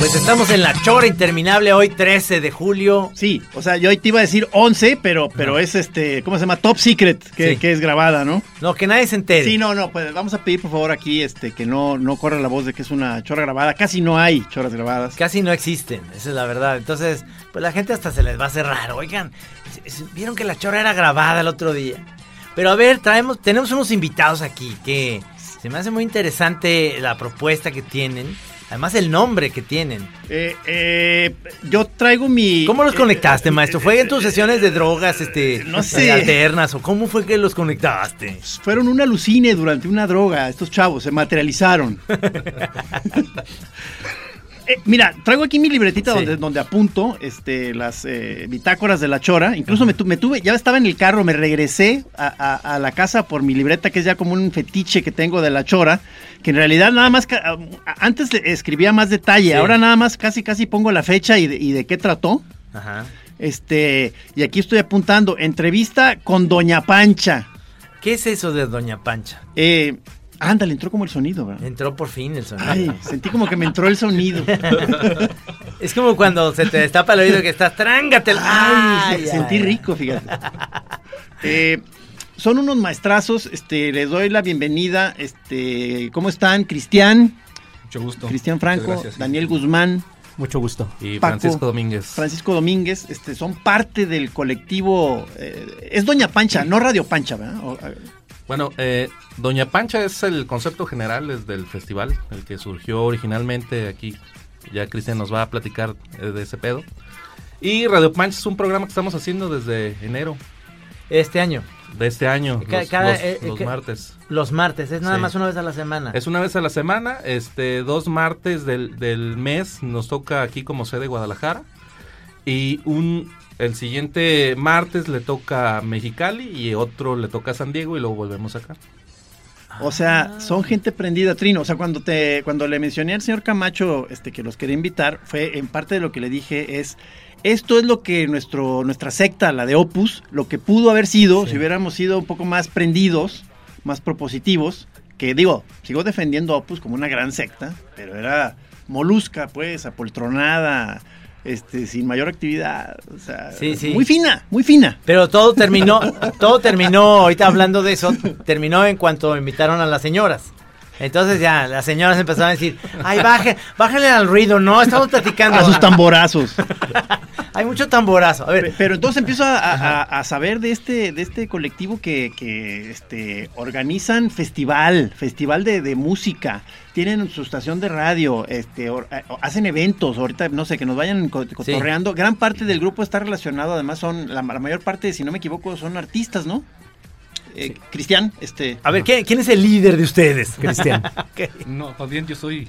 Pues estamos en la chora interminable hoy, 13 de julio. Sí, o sea, yo hoy te iba a decir 11, pero, pero es este, ¿cómo se llama? Top Secret, que, Sí. que es grabada, ¿no? No, que nadie se entere. Sí, no, no, pues vamos a pedir por favor aquí este, que no, no corra la voz de que es una chora grabada. Casi no hay choras grabadas. Casi no existen, esa es la verdad. Entonces, pues la gente hasta se les va a hacer raro. Oigan, vieron que la chora era grabada el otro día. Pero a ver, traemos, tenemos unos invitados aquí que se me hace muy interesante la propuesta que tienen. Además, el nombre que tienen. Eh, eh, yo traigo mi... ¿Cómo los eh, conectaste, eh, maestro? eh, ¿Fue en eh, tus sesiones de drogas este, no sé. eh, alternas? ¿O cómo fue que los conectaste? Fueron un alucine durante una droga, estos chavos, se materializaron. Eh, mira, traigo aquí mi libretita Sí. donde, donde apunto este, las eh, bitácoras de la chora. Incluso me, tu- me tuve, ya estaba en el carro, me regresé a, a- a la casa por mi libreta, que es ya como un fetiche que tengo de la chora, que en realidad nada más, antes escribía más detalle, Sí. ahora nada más casi casi pongo la fecha y de, y de qué trató. Ajá. Este, y aquí estoy apuntando, entrevista con Doña Pancha. ¿Qué es eso de Doña Pancha? Eh, ándale, entró como el sonido, ¿verdad? Entró por fin el sonido. Ay, sentí como que me entró el sonido. Es como cuando se te destapa el oído que estás, trángate. Ay, se- sentí rico, fíjate. Eh, son unos maestrazos, este, les doy la bienvenida, este, ¿cómo están? Cristian, Mucho gusto. Cristian Franco, gracias, sí. Daniel Guzmán, Mucho gusto. Y Paco, Francisco Domínguez. Francisco Domínguez, este, son parte del colectivo, eh, es Doña Pancha, no Radio Pancha, ¿verdad? O, Bueno, eh, Doña Pancha es el concepto general desde el festival, el que surgió originalmente aquí. Ya Cristian nos va a platicar eh, de ese pedo. Y Radio Pancha es un programa que estamos haciendo desde enero Este año, de este año, los, cada- los- eh, eh, los ca- martes. los martes, es nada Sí. más una vez a la semana. Es una vez a la semana, este, dos martes del, del mes nos toca aquí como sede Guadalajara. Y un el siguiente martes le toca a Mexicali y otro le toca a San Diego y luego volvemos acá. O sea, son gente prendida, Trino. O sea, cuando te, cuando le mencioné al señor Camacho, este, que los quería invitar, fue en parte de lo que le dije es, esto es lo que nuestro, nuestra secta, la de Opus, lo que pudo haber sido Sí. si hubiéramos sido un poco más prendidos, más propositivos, que digo, sigo defendiendo a Opus como una gran secta, pero era molusca, pues, apoltronada, este, sin mayor actividad, o sea, Sí, sí. muy fina, muy fina. Pero todo terminó, todo terminó, ahorita hablando de eso, terminó en cuanto invitaron a las señoras. Entonces ya, las señoras empezaron a decir, ay, baje, bájale al ruido, no, estamos platicando. A sus tamborazos. Hay mucho tamborazo. A ver, Pe- Pero entonces empiezo a, a- a saber de este, de este colectivo que, que, este, organizan festival, festival de, de música, tienen su estación de radio, este, or- eh, hacen eventos, ahorita no sé, que nos vayan co- cotorreando. Gran parte del grupo está relacionado, además son, la, la mayor parte, si no me equivoco, son artistas, ¿no? Eh, Cristian, este... a ver, ¿quién, quién es el líder de ustedes, Cristian? No, más bien yo soy,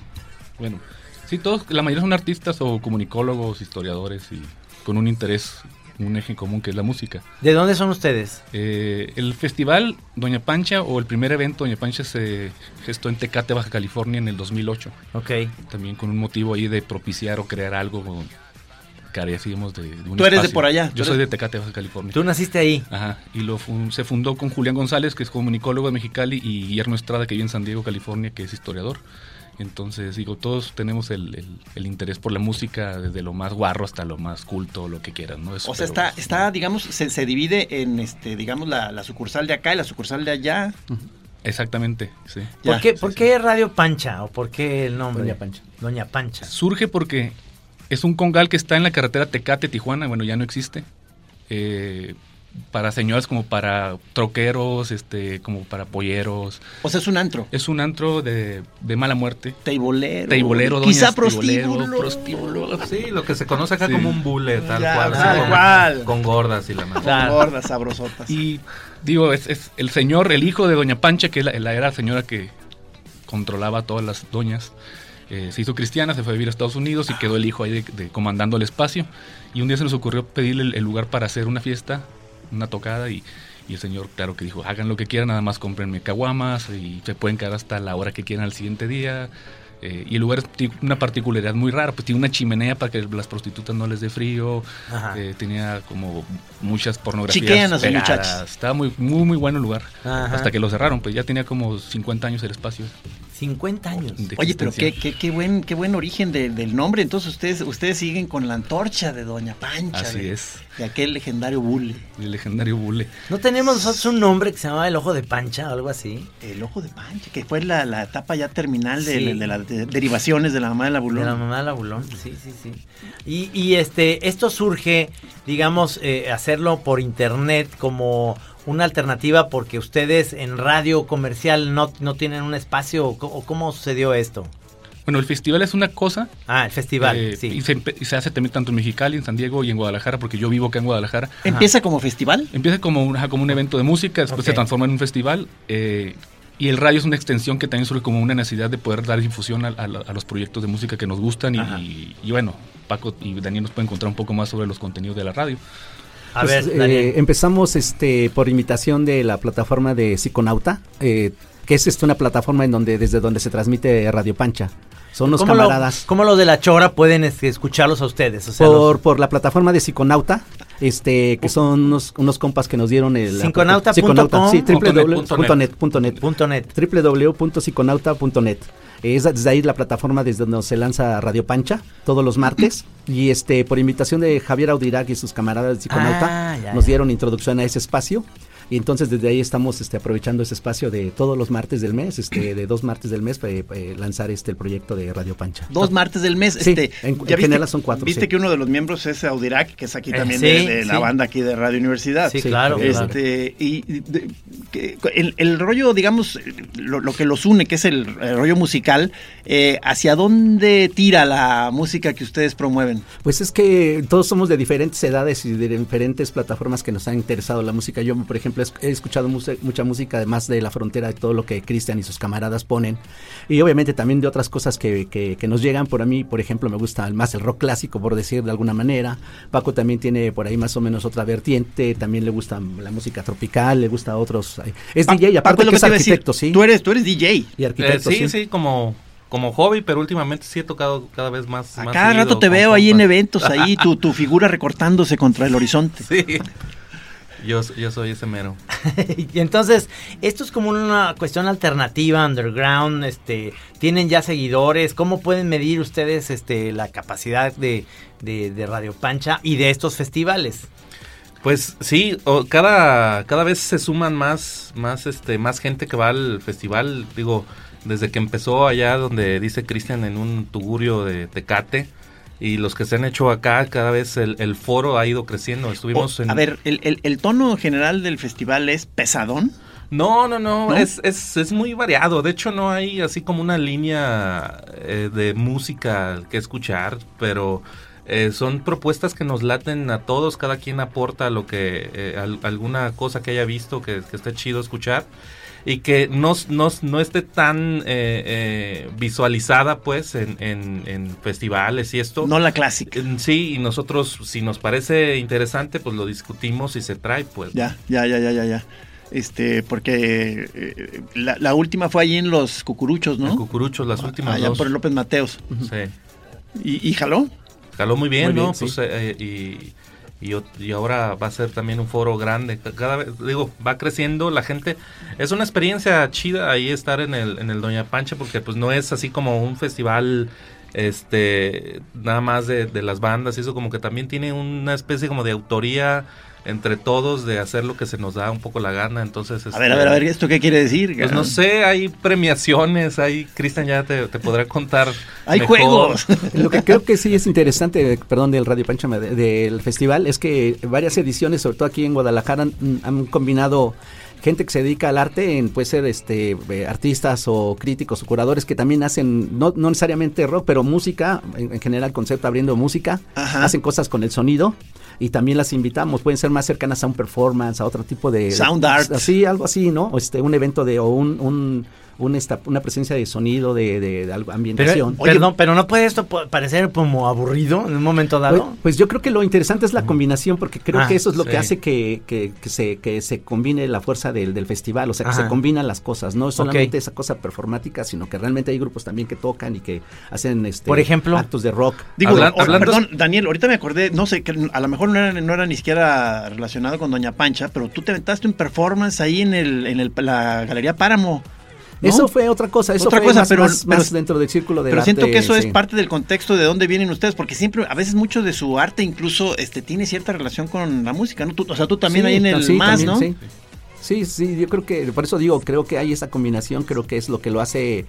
bueno, sí, todos, la mayoría son artistas o comunicólogos, historiadores y con un interés, un eje en común que es la música. ¿De dónde son ustedes? Eh, el festival Doña Pancha o el primer evento Doña Pancha se gestó en Tecate, Baja California en el 2008, Ok. también con un motivo ahí de propiciar o crear algo carecíamos de, de un Tú eres de por allá, Yo soy de Tecate, Baja California. Tú naciste ahí. Ajá, y lo fun- se fundó con Julián González, que es comunicólogo de Mexicali, y Guillermo Estrada, que vive en San Diego, California, que es historiador. Entonces, digo, todos tenemos el, el- el interés por la música, desde lo más guarro hasta lo más culto, lo que quieran, ¿no? Es- O sea, está, está digamos, se, se divide en, este, digamos, la, la sucursal de acá y la sucursal de allá. Exactamente, sí. ¿Por, Ya, qué, sí, ¿por sí. qué Radio Pancha? ¿O por qué el nombre? Doña Pancha. Doña Pancha. Surge porque es un congal que está en la carretera Tecate-Tijuana, bueno, ya no existe. Eh, para señoras como para troqueros, este, como para polleros. O sea, es un antro. Es un antro de, de mala muerte. Teibolero. Teibolero, doñas, Quizá prostíbulo. prostíbulo. Sí, lo que se conoce acá Sí. como un bule, tal Ya, cual. tal con- cual. Con gordas y la madre. Con gordas, sabrosotas. Y digo, es, es el señor, el hijo de Doña Pancha, que la, la- era la señora que controlaba a todas las doñas, eh, se hizo cristiana, se fue a vivir a Estados Unidos y quedó el hijo ahí de, de- comandando el espacio. Y un día se nos ocurrió pedirle el, el lugar para hacer una fiesta, una tocada, y, y el señor, claro que dijo, hagan lo que quieran, nada más cómprenme caguamas y se pueden quedar hasta la hora que quieran al siguiente día. Eh, y el lugar tiene una particularidad muy rara, pues tiene una chimenea para que las prostitutas no les dé frío, eh, tenía como muchas pornografías. Pegadas. Estaba muy, muy, muy bueno el lugar. Ajá. Hasta que lo cerraron, pues ya tenía como 50 años el espacio. 50 años. de Oye, pero qué, qué, qué buen, qué buen origen de- del nombre. Entonces ustedes, ustedes siguen con la antorcha de Doña Pancha. Así de, es. De aquel legendario bully. El legendario Bule. ¿No tenemos nosotros un nombre que se llamaba el ojo de pancha o algo así? El ojo de Pancha, que fue la, la etapa ya terminal de, Sí. de las de- derivaciones de la mamá de la De bulón. la mamá de la Bulón, sí, sí, sí. Y, y este, esto surge, digamos, eh, hacerlo por internet como una alternativa porque ustedes en radio comercial no, no tienen un espacio o, co- o cómo sucedió esto. Bueno, el festival es una cosa. Ah, el festival, eh, sí. y, se, y se hace también tanto en Mexicali, en San Diego y en Guadalajara, porque yo vivo acá en Guadalajara. Empieza como festival. Empieza como un, ajá, como un evento de música, después se transforma en un festival. eh, y el radio es una extensión que también surge como una necesidad de poder dar difusión a, a a los proyectos de música que nos gustan. Y, y bueno, Paco y Daniel nos pueden contar un poco más sobre los contenidos de la radio. A Pues, ver, eh, empezamos este por imitación de la plataforma de Psiconauta, eh, que es este, una plataforma en donde desde donde se transmite Radio Pancha. Son unos ¿Cómo lo- camaradas. ¿Cómo los de la chora pueden este, escucharlos a ustedes? O sea, por, los- por la plataforma de Psiconauta, este, que son unos, unos compas que nos dieron el... Psiconauta.com, Psiconauta, sí, punto net, punto www.net, punto net. punto net. www.psiconauta.net. Es desde ahí la plataforma desde donde se lanza Radio Pancha todos los martes. Y este por invitación de Javier Audirac y sus camaradas de Psiconauta Ah, ya, nos dieron introducción a ese espacio y entonces desde ahí estamos este aprovechando ese espacio de todos los martes del mes, este de dos martes del mes para lanzar este el proyecto de Radio Pancha. Dos martes del mes. Sí, este, en- ¿ya en general son cuatro, Viste sí. que uno de los miembros es Audirac, que es aquí Eh, también sí, de, de la banda aquí de Radio Universidad. Sí, claro. Este, y y de- que- el, el rollo, digamos, lo, lo que los une, que es el, el rollo musical, eh, ¿hacia dónde tira la música que ustedes promueven? Pues es que todos somos de diferentes edades y de diferentes plataformas que nos han interesado la música. Yo, por ejemplo, he escuchado mucha música además de la frontera de todo lo que Cristian y sus camaradas ponen. Y obviamente también de otras cosas que, que- que nos llegan. Por a mí, por ejemplo, me gusta más el rock clásico, por decir de alguna manera. Paco también tiene por ahí más o menos otra vertiente. También le gusta la música tropical, le gusta a otros. Es Pa- DJ, Paco, aparte lo que es te iba a decir, arquitecto, sí. Tú eres, tú eres DJ. Y Eh, arquitecto, sí, sí, como, como hobby, pero últimamente sí he tocado cada vez más. A más cada seguido rato te veo ahí en eventos, ahí tu, tu figura recortándose contra el horizonte. Sí. Yo, yo soy ese mero. y entonces, esto es como una cuestión alternativa, underground, este, tienen ya seguidores, ¿cómo pueden medir ustedes este la capacidad de, de, de Radio Pancha y de estos festivales? Pues sí, o- cada, cada vez se suman más, más, este, más gente que va al festival. Digo, desde que empezó allá donde dice Cristian en un tugurio de Tecate. Y los que se han hecho acá, cada vez el, el foro ha ido creciendo. Estuvimos en... A ver, el, el- el tono general del festival es pesadón. No, no, no, ¿No? Es, es, es muy variado. De hecho, no hay así como una línea eh, de música que escuchar, pero eh, son propuestas que nos laten a todos. Cada quien aporta lo que, eh, al- alguna cosa que haya visto que, que esté chido escuchar y que no, no, no esté tan eh, eh, visualizada, pues, en, en, en festivales y esto. No la clásica. Eh, Sí, y nosotros, si nos parece interesante, pues lo discutimos y se trae, pues. Ya, ya, ya, ya, ya, ya. Este, porque eh, la, la última fue allí en los cucuruchos, En ¿no? Cucuruchos, las últimas Allá dos. por López Mateos. Sí. ¿Y, y jaló? Jaló muy bien, Muy bien, ¿no? sí. Pues, eh, y, y, ahora va a ser también un foro grande. Ca- Cada vez, digo, va creciendo la gente. Es una experiencia chida ahí estar en el, en el Doña Pancha porque pues no es así como un festival este nada más de, de las bandas y eso como que también tiene una especie como de autoría entre todos de hacer lo que se nos da un poco la gana. Entonces, a ver, a ver, a ver, ¿esto qué quiere decir? Pues no sé, hay premiaciones, hay, Cristian ya te, podrá contar. Hay juegos. Lo que creo que sí es interesante, perdón, del Radio Pancha, del festival, es que varias ediciones, sobre todo aquí en Guadalajara, han, combinado gente que se dedica al arte, en, puede ser este eh, artistas o críticos o curadores que también hacen, no, necesariamente rock, pero música, en, general concepto abriendo música, hacen cosas con el sonido y también las invitamos, pueden ser más cercanas a un performance, a otro tipo de... Sound art. Así, algo así, ¿no? Este, un evento de, o un, un una presencia de sonido, de, de, ambientación. Pero, perdón, pero no puede esto parecer como aburrido en un momento dado. Pues, pues yo creo que lo interesante es la combinación, porque creo ah, que eso es lo que hace que, que, se, que se combine la fuerza del, del festival, o sea, que se combinan las cosas, no es solamente esa cosa performática, sino que realmente hay grupos también que tocan y que hacen este Por ejemplo, actos de rock. Digo, hablando, perdón, Daniel, ahorita me acordé, no sé, que a lo mejor no era, no era ni siquiera relacionado con Doña Pancha, pero tú te aventaste un performance ahí en, el, en el, la Galería Páramo. Eso fue otra cosa, eso otra fue cosa, pero, más, dentro del círculo de Pero siento que eso es parte del contexto de dónde vienen ustedes, porque siempre, a veces mucho de su arte incluso este tiene cierta relación con la música, ¿no? Tú, o sea, tú también ahí en el más, ¿no? Sí. sí, yo creo que, por eso digo, creo que hay esa combinación, creo que es lo que lo hace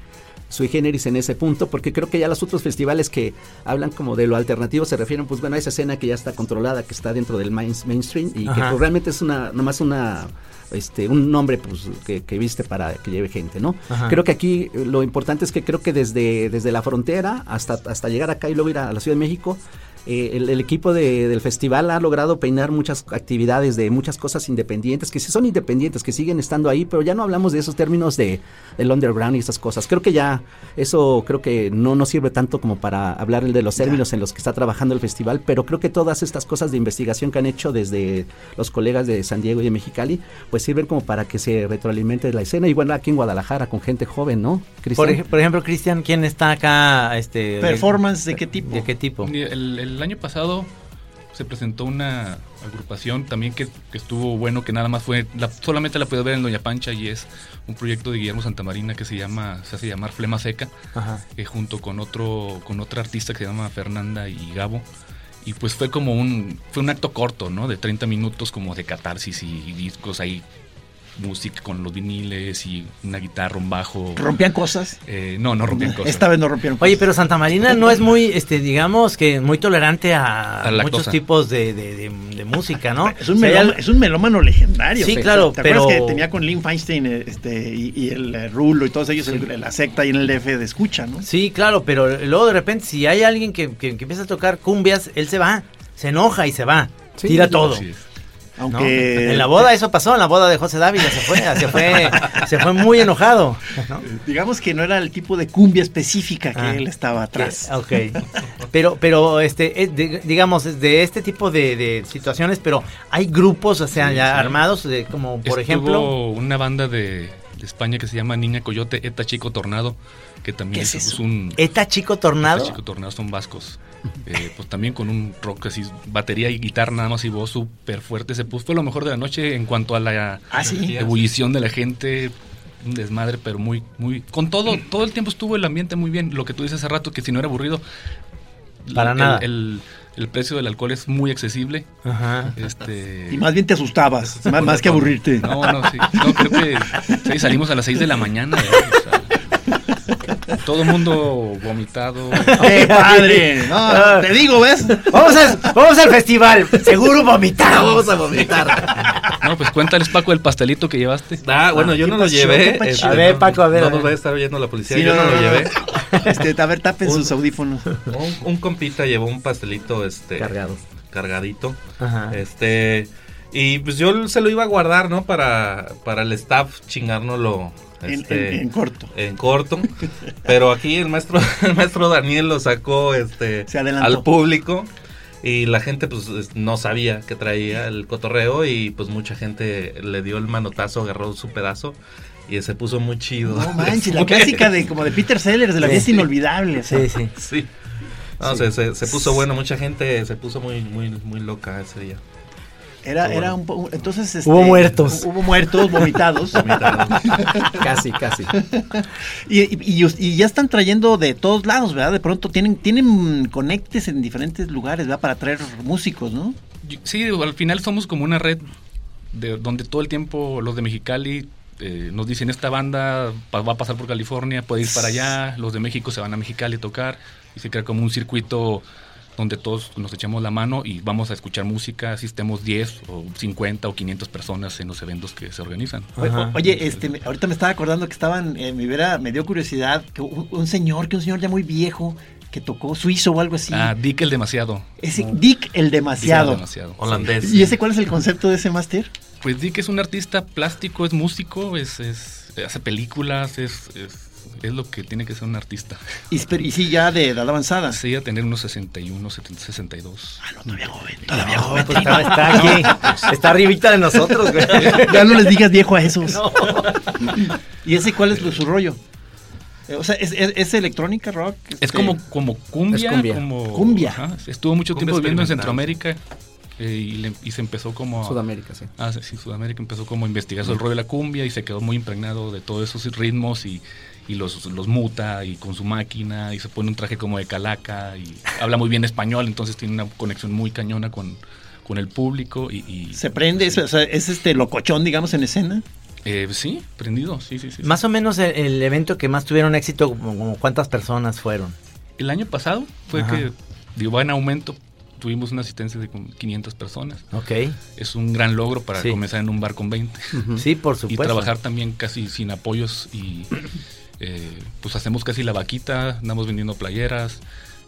sui generis en ese punto, porque creo que ya los otros festivales que hablan como de lo alternativo se refieren, pues bueno, a esa escena que ya está controlada, que está dentro del mainstream y que pues, realmente es una, nomás una este, un nombre pues, que, viste para que lleve gente, ¿no? Creo que aquí lo importante es que creo que desde, desde la frontera hasta, hasta llegar acá y luego ir a la Ciudad de México, eh, el, equipo del festival ha logrado peinar muchas actividades de muchas cosas independientes, que sí son independientes, que siguen estando ahí, pero ya no hablamos de esos términos de del underground y esas cosas. Creo que ya eso creo que no nos sirve tanto como para hablar de los términos en los que está trabajando el festival, pero creo que todas estas cosas de investigación que han hecho desde los colegas de San Diego y de Mexicali, pues sirven como para que se retroalimente la escena y bueno, aquí en Guadalajara con gente joven, ¿no? Por, ejemplo, Cristian, ¿quién está acá? Este, ¿Performance de qué tipo? ¿De qué tipo? el el año pasado se presentó una agrupación también que, estuvo bueno, que nada más fue, solamente la puedo ver en Doña Pancha y es un proyecto de Guillermo Santamarina que se llama, se hace llamar Flema Seca, eh, junto con otro, con otra artista que se llama Fernanda y Gabo. Y pues fue como un, fue un acto corto, ¿no? De 30 minutos como de catarsis y discos ahí música con los viniles y una guitarra, un bajo. ¿Rompían cosas? Eh, no, no rompían cosas. Esta vez no rompieron cosas. Oye, pero Santa Marina no es muy, este, digamos que muy tolerante a, muchos tipos de, de, música, ¿no? Es un, melómano, es un melómano legendario. Sí, claro, ¿Te pero... acuerdas que tenía con Lynn Feinstein este, y, el eh, Rulo y todos ellos la secta y en el DF de escucha, ¿no? Sí, claro, pero luego de repente si hay alguien que, que, empieza a tocar cumbias, él se va, se enoja y se va, tira todo. En la boda eso pasó, en la boda de José Dávila se fue, se fue, se fue muy enojado. Digamos que no era el tipo de cumbia específica que ah, él estaba atrás. ok. Pero, pero este, eh, digamos, de este tipo de, situaciones, pero hay grupos, o sea, ya armados, de, como por ejemplo. una banda de, España que se llama Niña Coyote, Eta Chico Tornado, que también es, un. ¿Eta Chico Tornado? Eta Chico Tornado son vascos. Eh, pues también con un rock así, batería y guitarra nada más y voz súper fuerte. Se puso, fue lo mejor de la noche en cuanto a la ah, ebullición de la gente. Un desmadre, pero muy, muy. Con todo, todo el tiempo estuvo el ambiente muy bien. Lo que tú dices hace rato, que si no era aburrido. Para nada. El, precio del alcohol es muy accesible. Este... Y más bien te asustabas, más, que aburrirte. No, no, sí. No, creo que salimos a las 6 de la mañana. Todo el mundo vomitado. ¡Qué padre! No, te digo, ¿ves? Vamos, vamos al festival. Seguro vomitado. Vamos a vomitar. No, pues cuéntales, Paco, el pastelito que llevaste. Ah, bueno, yo no lo llevé. Este, a ver, Paco, a ver. No nos va a estar viendo la policía. yo no, lo llevé. Este, a ver, tapen sus audífonos. Un, compita llevó un pastelito este cargado. Cargadito. Ajá. Este. Y pues yo se lo iba a guardar, ¿no? Para, para el staff chingárnoslo este, en, corto. En corto. pero aquí el maestro, el maestro Daniel lo sacó este, al público. Y la gente pues no sabía que traía el cotorreo y pues mucha gente le dio el manotazo, agarró su pedazo y se puso muy chido. No manches, la clásica de como de Peter Sellers, de la fiesta inolvidable. Sí, sí. Sí. Se, se, puso bueno, mucha gente se puso muy, muy, muy loca ese día. Era, era un, entonces este, hubo muertos. Hubo muertos, vomitados. casi, casi. Y, y, ya están trayendo de todos lados, ¿verdad? De pronto tienen, tienen conectes en diferentes lugares, ¿verdad? Para traer músicos, ¿no? Sí, al final somos como una red de donde todo el tiempo los de Mexicali eh, nos dicen esta banda va a pasar por California, puede ir para allá, los de México se van a Mexicali a tocar y se crea como un circuito donde todos nos echamos la mano y vamos a escuchar música, así estemos 10 o 50 o 500 personas en los eventos que se organizan. Oye, este, me- ahorita me estaba acordando que estaban, eh, me, hubiera- me dio curiosidad, que un, un señor, que un señor ya muy viejo, que tocó suizo o algo así. Ah, Dick el demasiado. Ese Dick el demasiado. Dick el demasiado. Holandés. ¿Y ese cuál es el concepto de ese máster? Pues Dick es un artista plástico, es músico, es, es- hace películas, es, es, es lo que tiene que ser un artista. Y, pero- y sí, ya de edad avanzada. Sí, a tener unos 61, 70, 62. Ah, no, todavía joven, todavía No, joven. pues está, está aquí. Está arribita de nosotros, güey. ya no les digas viejo a esos. ¿Y ese cuál es su rollo? Eh, O sea, ¿es, es- es electrónica, rock? Es Este, como, como cumbia. Es cumbia. Como, Cumbia. ajá, estuvo mucho Cumbia tiempo viviendo en. Centroamérica eh, y, le- y se empezó como... a- Sudamérica, sí. Ah, sí, sí, Sudamérica empezó como a investigar sobre el rollo de la cumbia y se quedó muy impregnado de todos esos ritmos y, y los, los muta y con su máquina y se pone un traje como de calaca y habla muy bien español, entonces tiene una conexión muy cañona con, con el público y... y- ¿Se prende? Es, o sea, ¿es este locochón, digamos, en escena? Eh, sí, prendido, sí, sí, sí. sí. Más o menos el, el evento que más tuvieron éxito, como, como cuántas personas fueron. El año pasado fue Ajá. que, digo, va en aumento, tuvimos una asistencia de como 500 personas. Ok. Es un gran logro para Sí. comenzar en un bar con 20. Sí, por y supuesto. trabajar también casi sin apoyos y eh, pues hacemos casi la vaquita, andamos vendiendo playeras.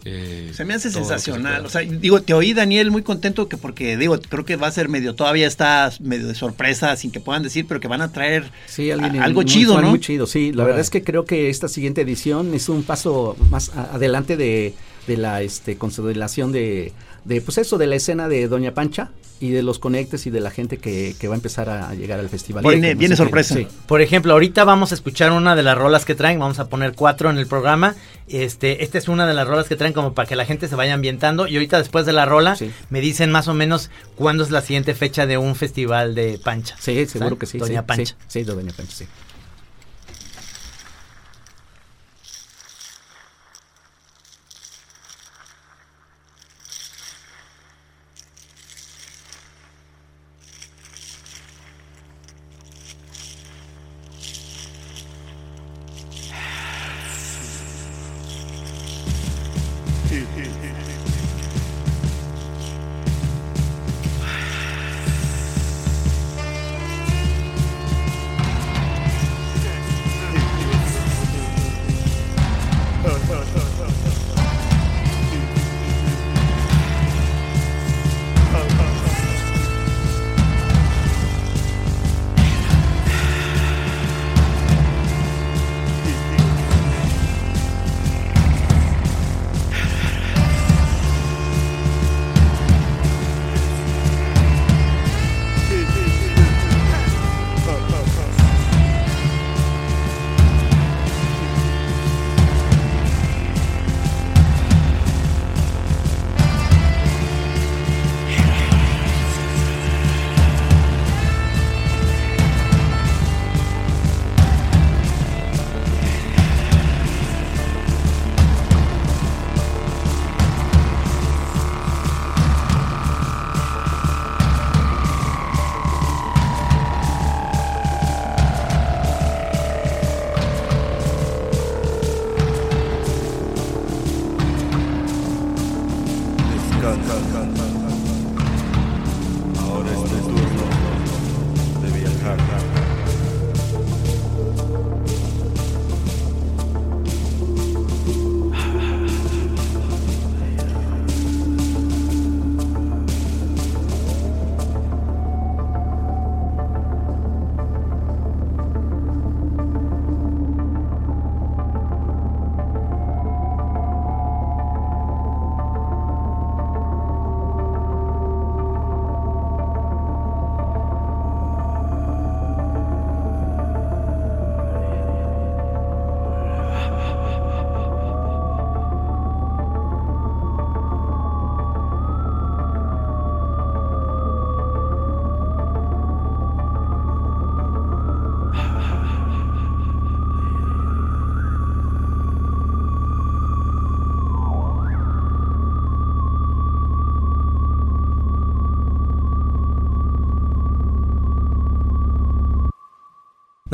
eh, Se me hace sensacional. O sea, digo, te oí, Daniel, muy contento que porque, digo, creo que va a ser medio, todavía está medio de sorpresa, sin que puedan decir, pero que van a traer Sí, alguien a- algo muy- chido, ¿no? Muy chido, sí. La verdad es que creo que esta siguiente edición es un paso más adelante de, de la este, consolidación de, de, pues eso, de la escena de Doña Pancha y de los conectes y de la gente que, que va a empezar a llegar al festival. Viene- viene sorpresa. sí. Por ejemplo, ahorita vamos a escuchar una de las rolas que traen, vamos a poner cuatro en el programa. Este, esta es una de las rolas que traen como para que la gente se vaya ambientando. Y ahorita después de la rola Sí. me dicen más o menos cuándo es la siguiente fecha de un festival de pancha. Sí, seguro que sí. Doña sí, Pancha. Sí, sí, de Doña Pancha, sí.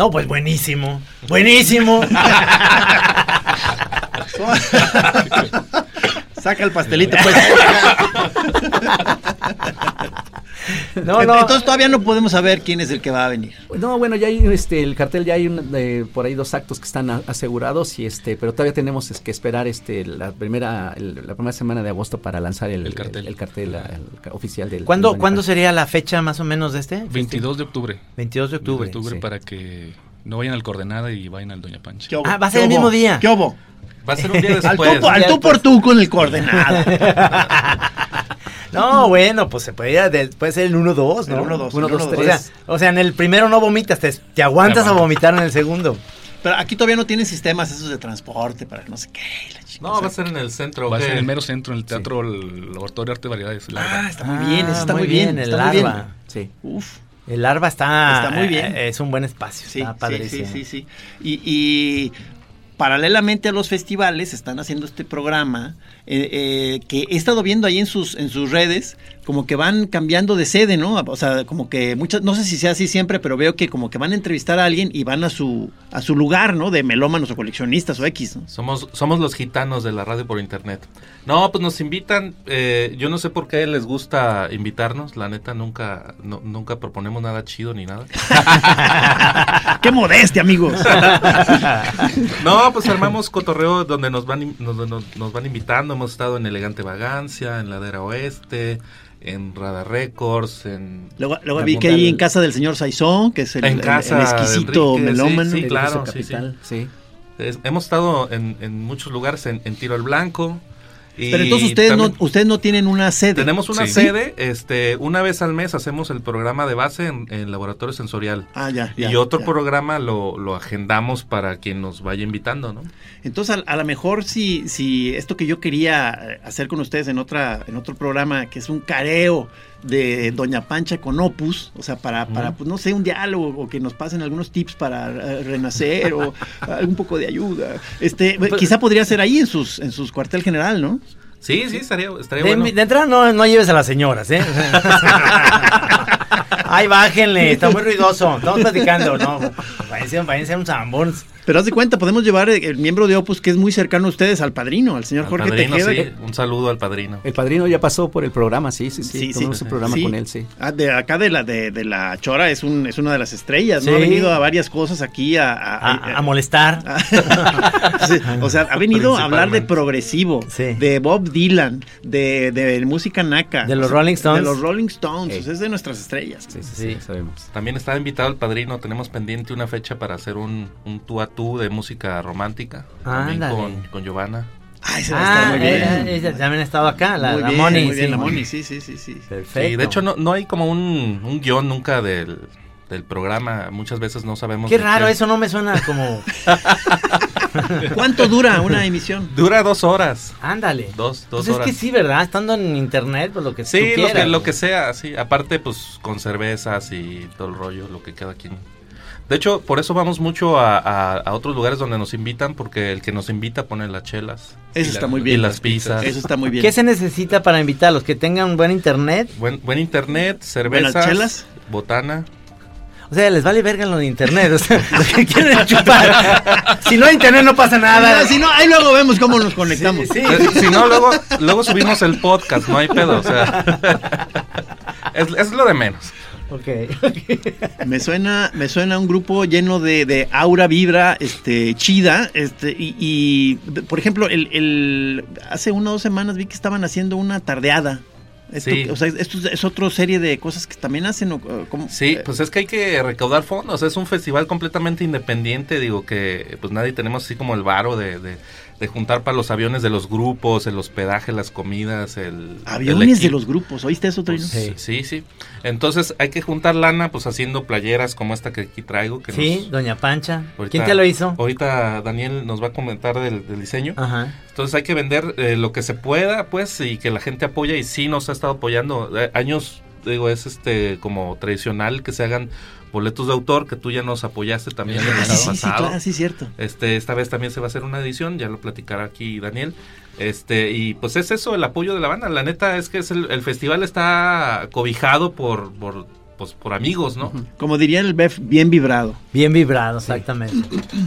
No, pues buenísimo. Buenísimo. Saca el pastelito, pues. No, no. Entonces todavía no podemos saber quién es el que va a venir. No, bueno, ya hay este el cartel ya hay un, eh, por ahí dos actos que están a- asegurados y este, pero todavía tenemos es, que esperar este la primera el- la primera semana de agosto para lanzar el, El cartel. el, cartel el oficial del ¿Cuándo, del ¿Cuándo sería la fecha más o menos de este? 22 de octubre. 22 de octubre. De octubre sí. para que no vayan al Coordenada y vayan al Doña Pancha. Ah, va a ser ¿Qué el mismo día. ¿Qué hubo? Va a ser un día Al después. tú, al tú por tú con el coordenado. No, bueno, pues se puede ir, a del- puede ser el 1-2, ¿no? El 1-2, Uno, el dos, 1-2. O sea, o sea, en el primero no vomitas, te, te aguantas a vomitar en el segundo. Pero aquí todavía no tienen sistemas esos de transporte para no sé qué. la chica, No, o sea, va a ser en el centro. Va a ser en el mero centro, en el Teatro el Laboratorio de Arte y Variedades. Ah, Larva. está muy bien, eso está Ah, muy bien. el está muy bien. larva. Sí. Uf. El larva está, Está muy bien. eh, es un buen espacio, Sí, está sí, padrísimo. sí, sí, sí. Y, y paralelamente a los festivales están haciendo este programa eh, eh, que he estado viendo ahí en sus en sus redes como que van cambiando de sede, ¿no? O sea, como que muchas no sé si sea así siempre, pero veo que como que van a entrevistar a alguien y van a su a su lugar, ¿no? De melómanos o coleccionistas o X, ¿no? Somos, somos los gitanos de la radio por internet. No, pues nos invitan. eh, yo no sé por qué les gusta invitarnos. La neta, nunca, no- nunca proponemos nada chido ni nada. ¡Qué modestia, amigos! No, pues armamos cotorreo donde nos van, nos- nos van invitando. Hemos estado en Elegante Vagancia, en Ladera Oeste, en Radar Records, en... Luego, luego vi que ahí en casa del señor Saizón, que es el, En el- casa el de exquisito Enrique, melómano. sí. Claro, sí, Capital, sí. es- hemos estado en, en muchos lugares, en, en Tiro al Blanco. Y Pero entonces ustedes no, ustedes no tienen una sede. Tenemos una Sí. sede, este, una vez al mes hacemos el programa de base en, en Laboratorio Sensorial. Ah, ya. y otro ya. programa lo, lo agendamos para quien nos vaya invitando, ¿no? Entonces, a, a lo mejor si, si esto que yo quería eh, hacer con ustedes en otra en otro programa, que es un careo de Doña Pancha con Opus, o sea, para, para pues, no sé, un diálogo o que nos pasen algunos tips para eh, renacer o algún poco de ayuda. Este, quizá podría ser ahí en sus en sus cuartel general, ¿no? Sí, sí, estaría, estaría De, bueno. de entrada no, no lleves a las señoras, ¿eh? Ay, bájenle, está muy ruidoso. Estamos platicando, ¿no? Váyanse, váyanse a un zambón. Pero haz de cuenta, podemos llevar el, el miembro de Opus que es muy cercano a ustedes, al padrino, al señor Al Jorge padrino, Tejeda. sí, que- un saludo al padrino. El padrino ya pasó por el programa, sí, sí, sí. Sí, sí. Tuvimos un programa Sí. con él, sí. Ah, de acá de la de, de la Chora es un es una de las estrellas, ¿no? Ha venido a varias cosas aquí a, a- A, a- a molestar. Sí, o sea, ha venido a hablar de progresivo, Sí. de Bob Dylan, de, de música naca. De los o sea, Rolling Stones. De los Rolling Stones, Sí. o sea, es de nuestras estrellas. Sí, sí, Sí. sí, sabemos. También está invitado el padrino, tenemos pendiente una fecha para hacer un, un tú a tú de música romántica. También Ándale. con, con Giovanna. Ay, se va a estar Ah, muy bien. ella también ha estado acá, la, muy la bien, Moni. muy bien, sí. la Moni, sí, sí, sí, sí. Perfecto. Sí, de hecho no, no hay como un, un guion nunca del, del programa. Muchas veces no sabemos. Qué raro, eso no me suena como... ¿Cuánto dura una emisión? Dura dos horas. Ándale. Dos, dos Pues es horas. que sí, ¿verdad? Estando en internet, pues lo que tú Sí, lo quieras. que, lo que sea, sí. Aparte, pues con cervezas y todo el rollo, lo que cada quien. De hecho, por eso vamos mucho a, a- a otros lugares donde nos invitan, porque el que nos invita pone las chelas. Eso Y está la- muy y bien. las pizzas. Eso está muy bien. ¿Qué se necesita para invitarlos? ¿Que tengan buen internet? Buen, buen internet, cervezas, Buenas chelas. botana. O sea, les vale verga lo de internet. O sea, que quieren chupar. Si no hay internet no pasa nada. Si no, ahí luego vemos cómo nos conectamos. Sí, Eh, si no, luego, luego subimos el podcast, no hay pedo, o sea. es, es lo de menos. Ok. Me suena, me suena un grupo lleno de, de aura, vibra, este, chida, este, y, y, por ejemplo, el, el- hace una o dos semanas vi que estaban haciendo una tardeada. Esto, Sí. O sea, esto es, es otra serie de cosas que también hacen. ¿cómo? Sí, Eh, pues es que hay que recaudar fondos. Es un festival completamente independiente. Digo que pues nadie tenemos así como el varo de, de- de juntar para los aviones de los grupos, el hospedaje, las comidas, el... el aviones de los grupos, ¿oíste eso, Trino? Pues, sí. sí, sí. Entonces hay que juntar lana pues haciendo playeras como esta que aquí traigo. Que Sí, nos- doña Pancha. ahorita- ¿Quién te lo hizo? Ahorita Daniel nos va a comentar del, del diseño. Ajá. Entonces hay que vender eh, lo que se pueda, pues, y que la gente apoya. Y sí nos ha estado apoyando. Eh, años, digo, es este como tradicional que se hagan boletos de autor, que tú ya nos apoyaste también el Ah, sí, sí, sí, pasado. claro, sí, cierto. Este, esta vez también se va a hacer una edición, ya lo platicará aquí Daniel. Este, y pues es eso, el apoyo de la banda. La neta es que es el, el festival está cobijado por, por, pues por amigos, ¿no? Como diría el BEF, bien vibrado. Bien vibrado, exactamente.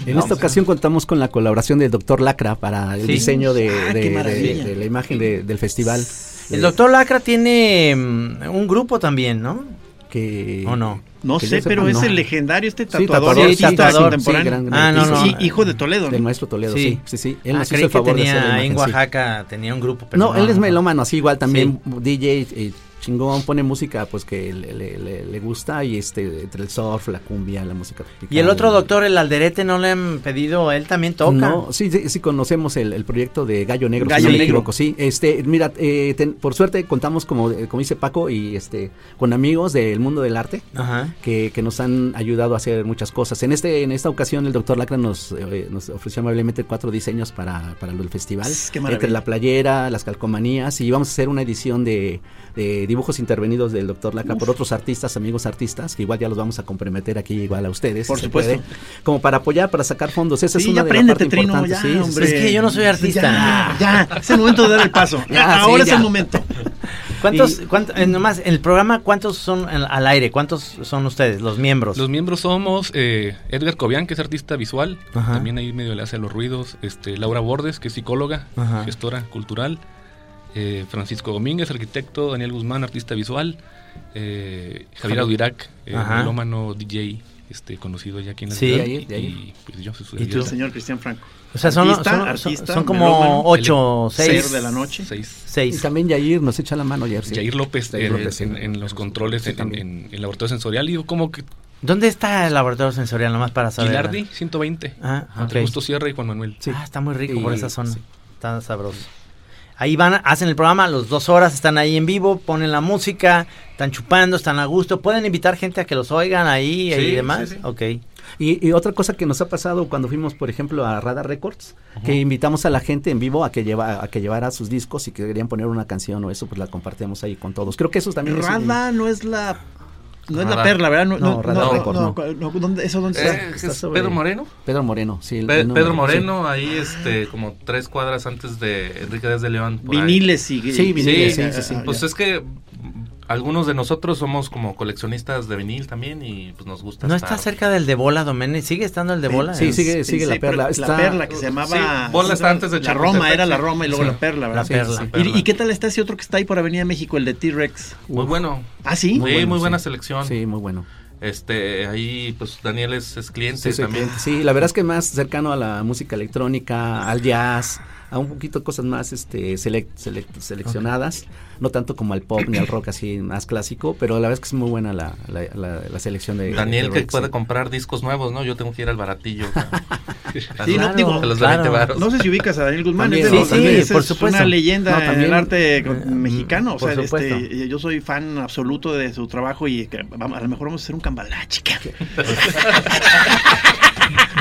En esta ocasión contamos con la colaboración del doctor Lacra para el Sí. diseño de, Ah, de- la imagen de- del festival. El doctor Lacra tiene mm, un grupo también, ¿no? que ¿O no? No sé, sepa, pero es el legendario, este Sí, tatuador, sí, artista tatuador, contemporáneo. sí, gran- Ah, no, no. Hijo- hijo de Toledo, ¿no? Del maestro Toledo, sí, sí, sí. Él Ah, nos hizo creí el que favor de hacer la tenía en sí. Oaxaca, tenía un grupo. pero No, él es no. melómano, así igual también DJ eh, chingón, pone música pues que le, le- le- le gusta y este entre el surf, la cumbia, la música tropical. Y el otro doctor, el Alderete, ¿no le han pedido? Él también toca. No, sí, sí, sí conocemos el, el proyecto de Gallo Negro, Gallo si no me Negro. equivoco, sí. Este, mira, eh, ten- por suerte contamos como, eh, como dice Paco y este con amigos del mundo del arte. Ajá. Que, que nos han ayudado a hacer muchas cosas. En este en esta ocasión el doctor Lacra nos, eh, nos ofreció amablemente cuatro diseños para, para el festival. Qué maravilla. Entre la playera, las calcomanías y vamos a hacer una edición de, de dibujos intervenidos del doctor Lacra por otros artistas, amigos artistas, que igual ya los vamos a comprometer aquí igual a ustedes. Por si se supuesto. puede, como para apoyar, para sacar fondos. Esa Sí, es una ya de las partes Trino, importantes. ya, sí, hombre. Es que yo no soy artista. Ya, ya, es el momento de dar el paso. Ya, Ya, sí, ahora es ya. el momento. ¿Cuántos, cuánto- eh, nomás, en el programa, cuántos son al al aire? ¿Cuántos son ustedes, los miembros? Los miembros somos eh, Edgar Cobian, que es artista visual, Ajá. también ahí medio le hace los ruidos, este Laura Bordes, que es psicóloga, Ajá. gestora cultural, eh, Francisco Domínguez, arquitecto, Daniel Guzmán, artista visual, eh, Javier Audirac, eh, melómano DJ, este conocido ya aquí en la Sí. ciudad, De ahí, de ahí. y pues yo soy ¿Y tú? El señor Cristian Franco. O sea, son, Artista, son- artista, son como melómano, ocho, Ser seis. de la noche. Seis. Y Seis. también Yair nos echa la mano, Yair. sí. Jair López, Jair eh, López, sí. en, en los controles, Sí, en, el laboratorio sensorial, y como que ¿Dónde está el laboratorio sensorial? Nomás para saber. Gilardi, 120, Ah, entre. Justo Sierra y Juan Manuel. Sí. Ah, está muy rico Y- por esa zona. sí. Está sabroso. Ahí van, hacen el programa, los dos horas están ahí en vivo, ponen la música, están chupando, están a gusto. ¿Pueden invitar gente a que los oigan ahí Sí, y demás? sí, sí. Ok. Y, y otra cosa que nos ha pasado cuando fuimos, por ejemplo, a Radar Records, que invitamos a la gente en vivo a que lleva, a que llevara sus discos y que querían poner una canción o eso, pues la compartimos ahí con todos. Creo que eso también es- Rada no es la. No es la perla, ¿verdad? No, No, no, Radar no, Record, no, no. no, ¿dónde- ¿Eso dónde Eh, está? es está sobre- Pedro Moreno. Pedro Moreno, sí. el- Pe- el nombre, Pedro sí. Moreno, ahí este, como tres cuadras antes de Enrique Díaz de León. Viniles y. Sí, viniles, sí, sí, sí. Pues es que algunos de nosotros somos como coleccionistas de vinil también y pues nos gusta ¿No estar- está cerca del de bola, Domenech? ¿Sigue estando el de bola? Sí, Eh, sigue, sigue la Sí, pero perla. La Está- perla que se llamaba. Sí, Bola está antes de La Roma, era la sí. Roma y luego Sí. la perla, ¿verdad? La perla. sí. Perla. ¿Y, y qué tal está ese otro que está ahí por Avenida México, el de T-Rex? Muy bueno. ¿Ah, sí? Muy sí, bueno, muy sí. buena selección. Sí, muy bueno. Este, ahí pues Daniel es, es cliente Sí, también. cliente. Sí, la verdad es que más cercano a la música electrónica, al jazz, a un poquito cosas más este selec- selec- seleccionadas, no tanto como al pop ni al rock así más clásico, pero la verdad es que es muy buena la, la, la- la selección de Daniel de que puede sí. comprar discos nuevos, ¿no? Yo tengo que ir al baratillo. Sí, no, digo, los claro. 20 varos. No sé si ubicas a Daniel Guzmán, También, sí, sí, también es- por es supuesto. una leyenda No, en también, el arte eh, mexicano. O sea, supuesto. este, yo soy fan absoluto de su trabajo y que, vamos, a lo mejor vamos a hacer un cambalache.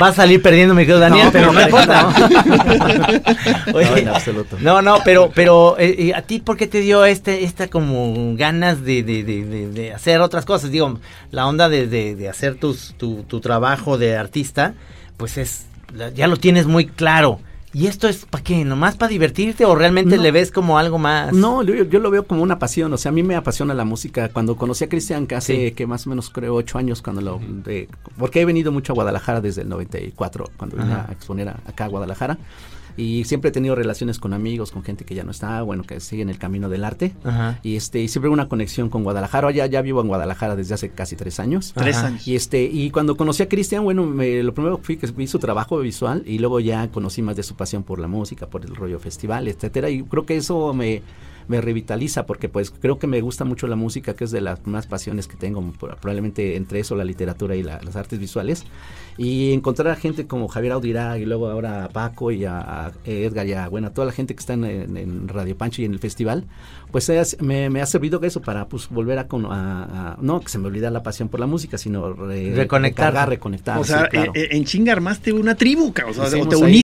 Va a salir perdiendo, mi querido Daniel, No, pero no importa. Oye, No, en absoluto. No, no, pero, pero eh, eh, a ti, ¿por qué te dio este, esta como ganas de, de, de, de- de hacer otras cosas? Digo, la onda de, hacer tus, tu, tu trabajo de artista, pues es, ya lo tienes muy claro. ¿Y esto es para qué? ¿Nomás para divertirte o realmente No. le ves como algo más? No, yo, yo lo veo como una pasión, o sea, a mí me apasiona la música. Cuando conocí a Cristian, que hace Sí. que más o menos creo ocho años, cuando lo, de- porque he venido mucho a Guadalajara desde el 94, cuando vine Ajá. a exponer a- acá a Guadalajara. Y siempre he tenido relaciones con amigos, con gente que ya no está, bueno, que sigue en el camino del arte. Ajá. Y este, y siempre una conexión con Guadalajara. Ya, ya vivo en Guadalajara desde hace casi tres años. Tres años. Y este, y cuando conocí a Cristian, bueno, me- lo primero fui que vi su trabajo visual y luego ya conocí más de su pasión por la música, por el rollo festival, etcétera. Y creo que eso me, me revitaliza porque pues creo que me gusta mucho la música, que es de las más pasiones que tengo, probablemente entre eso la literatura y la- las artes visuales. Y encontrar a gente como Javier Audirá y luego ahora a Paco y a, a Edgar y a, bueno, a toda la gente que está en, en- en Radio Pancho y en el festival, pues es- me, me ha servido eso para pues volver a, a- a- no que se me olvida la pasión por la música, sino re- Reconectar. recargar, reconectar. o sea, sí, claro. eh, eh, en chinga armaste una tribu. O sea, Hicimos te uniste.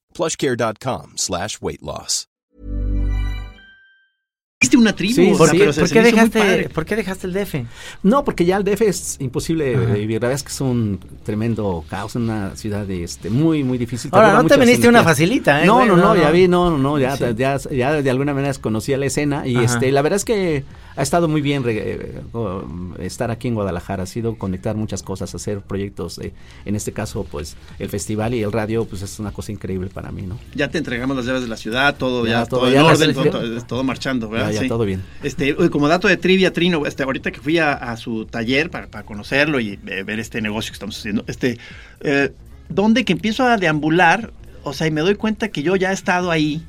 plushcare.com slash weight loss. Hiciste una tribu, Sí, ¿Por, pero se- por qué dejaste. ¿Por qué dejaste el DF? No, porque ya el DF es imposible Ajá. vivir. La verdad es que es un tremendo caos, una ciudad este, muy, muy difícil. Ahora, no te viniste una facilita, ¿eh? No, güey? no, no, No, ya vi, no, no, no, ya, Sí. ya, ya de alguna manera conocía la escena y Ajá. este, la verdad es que ha estado muy bien re- eh, estar aquí en Guadalajara, ha sido conectar muchas cosas, hacer proyectos, eh, en este caso, pues, el festival y el radio, pues es una cosa increíble para mí, ¿no? Ya te entregamos las llaves de la ciudad, todo Ya, ya, todo, todo, en ya orden, todo, todo- marchando, ¿verdad? Ya, Sí. todo bien. Este, como dato de trivia, Trino, este, ahorita que fui a, a su taller para, para conocerlo y eh, ver este negocio que estamos haciendo, este, eh, donde que empiezo a deambular, o sea, y me doy cuenta que yo ya he estado ahí,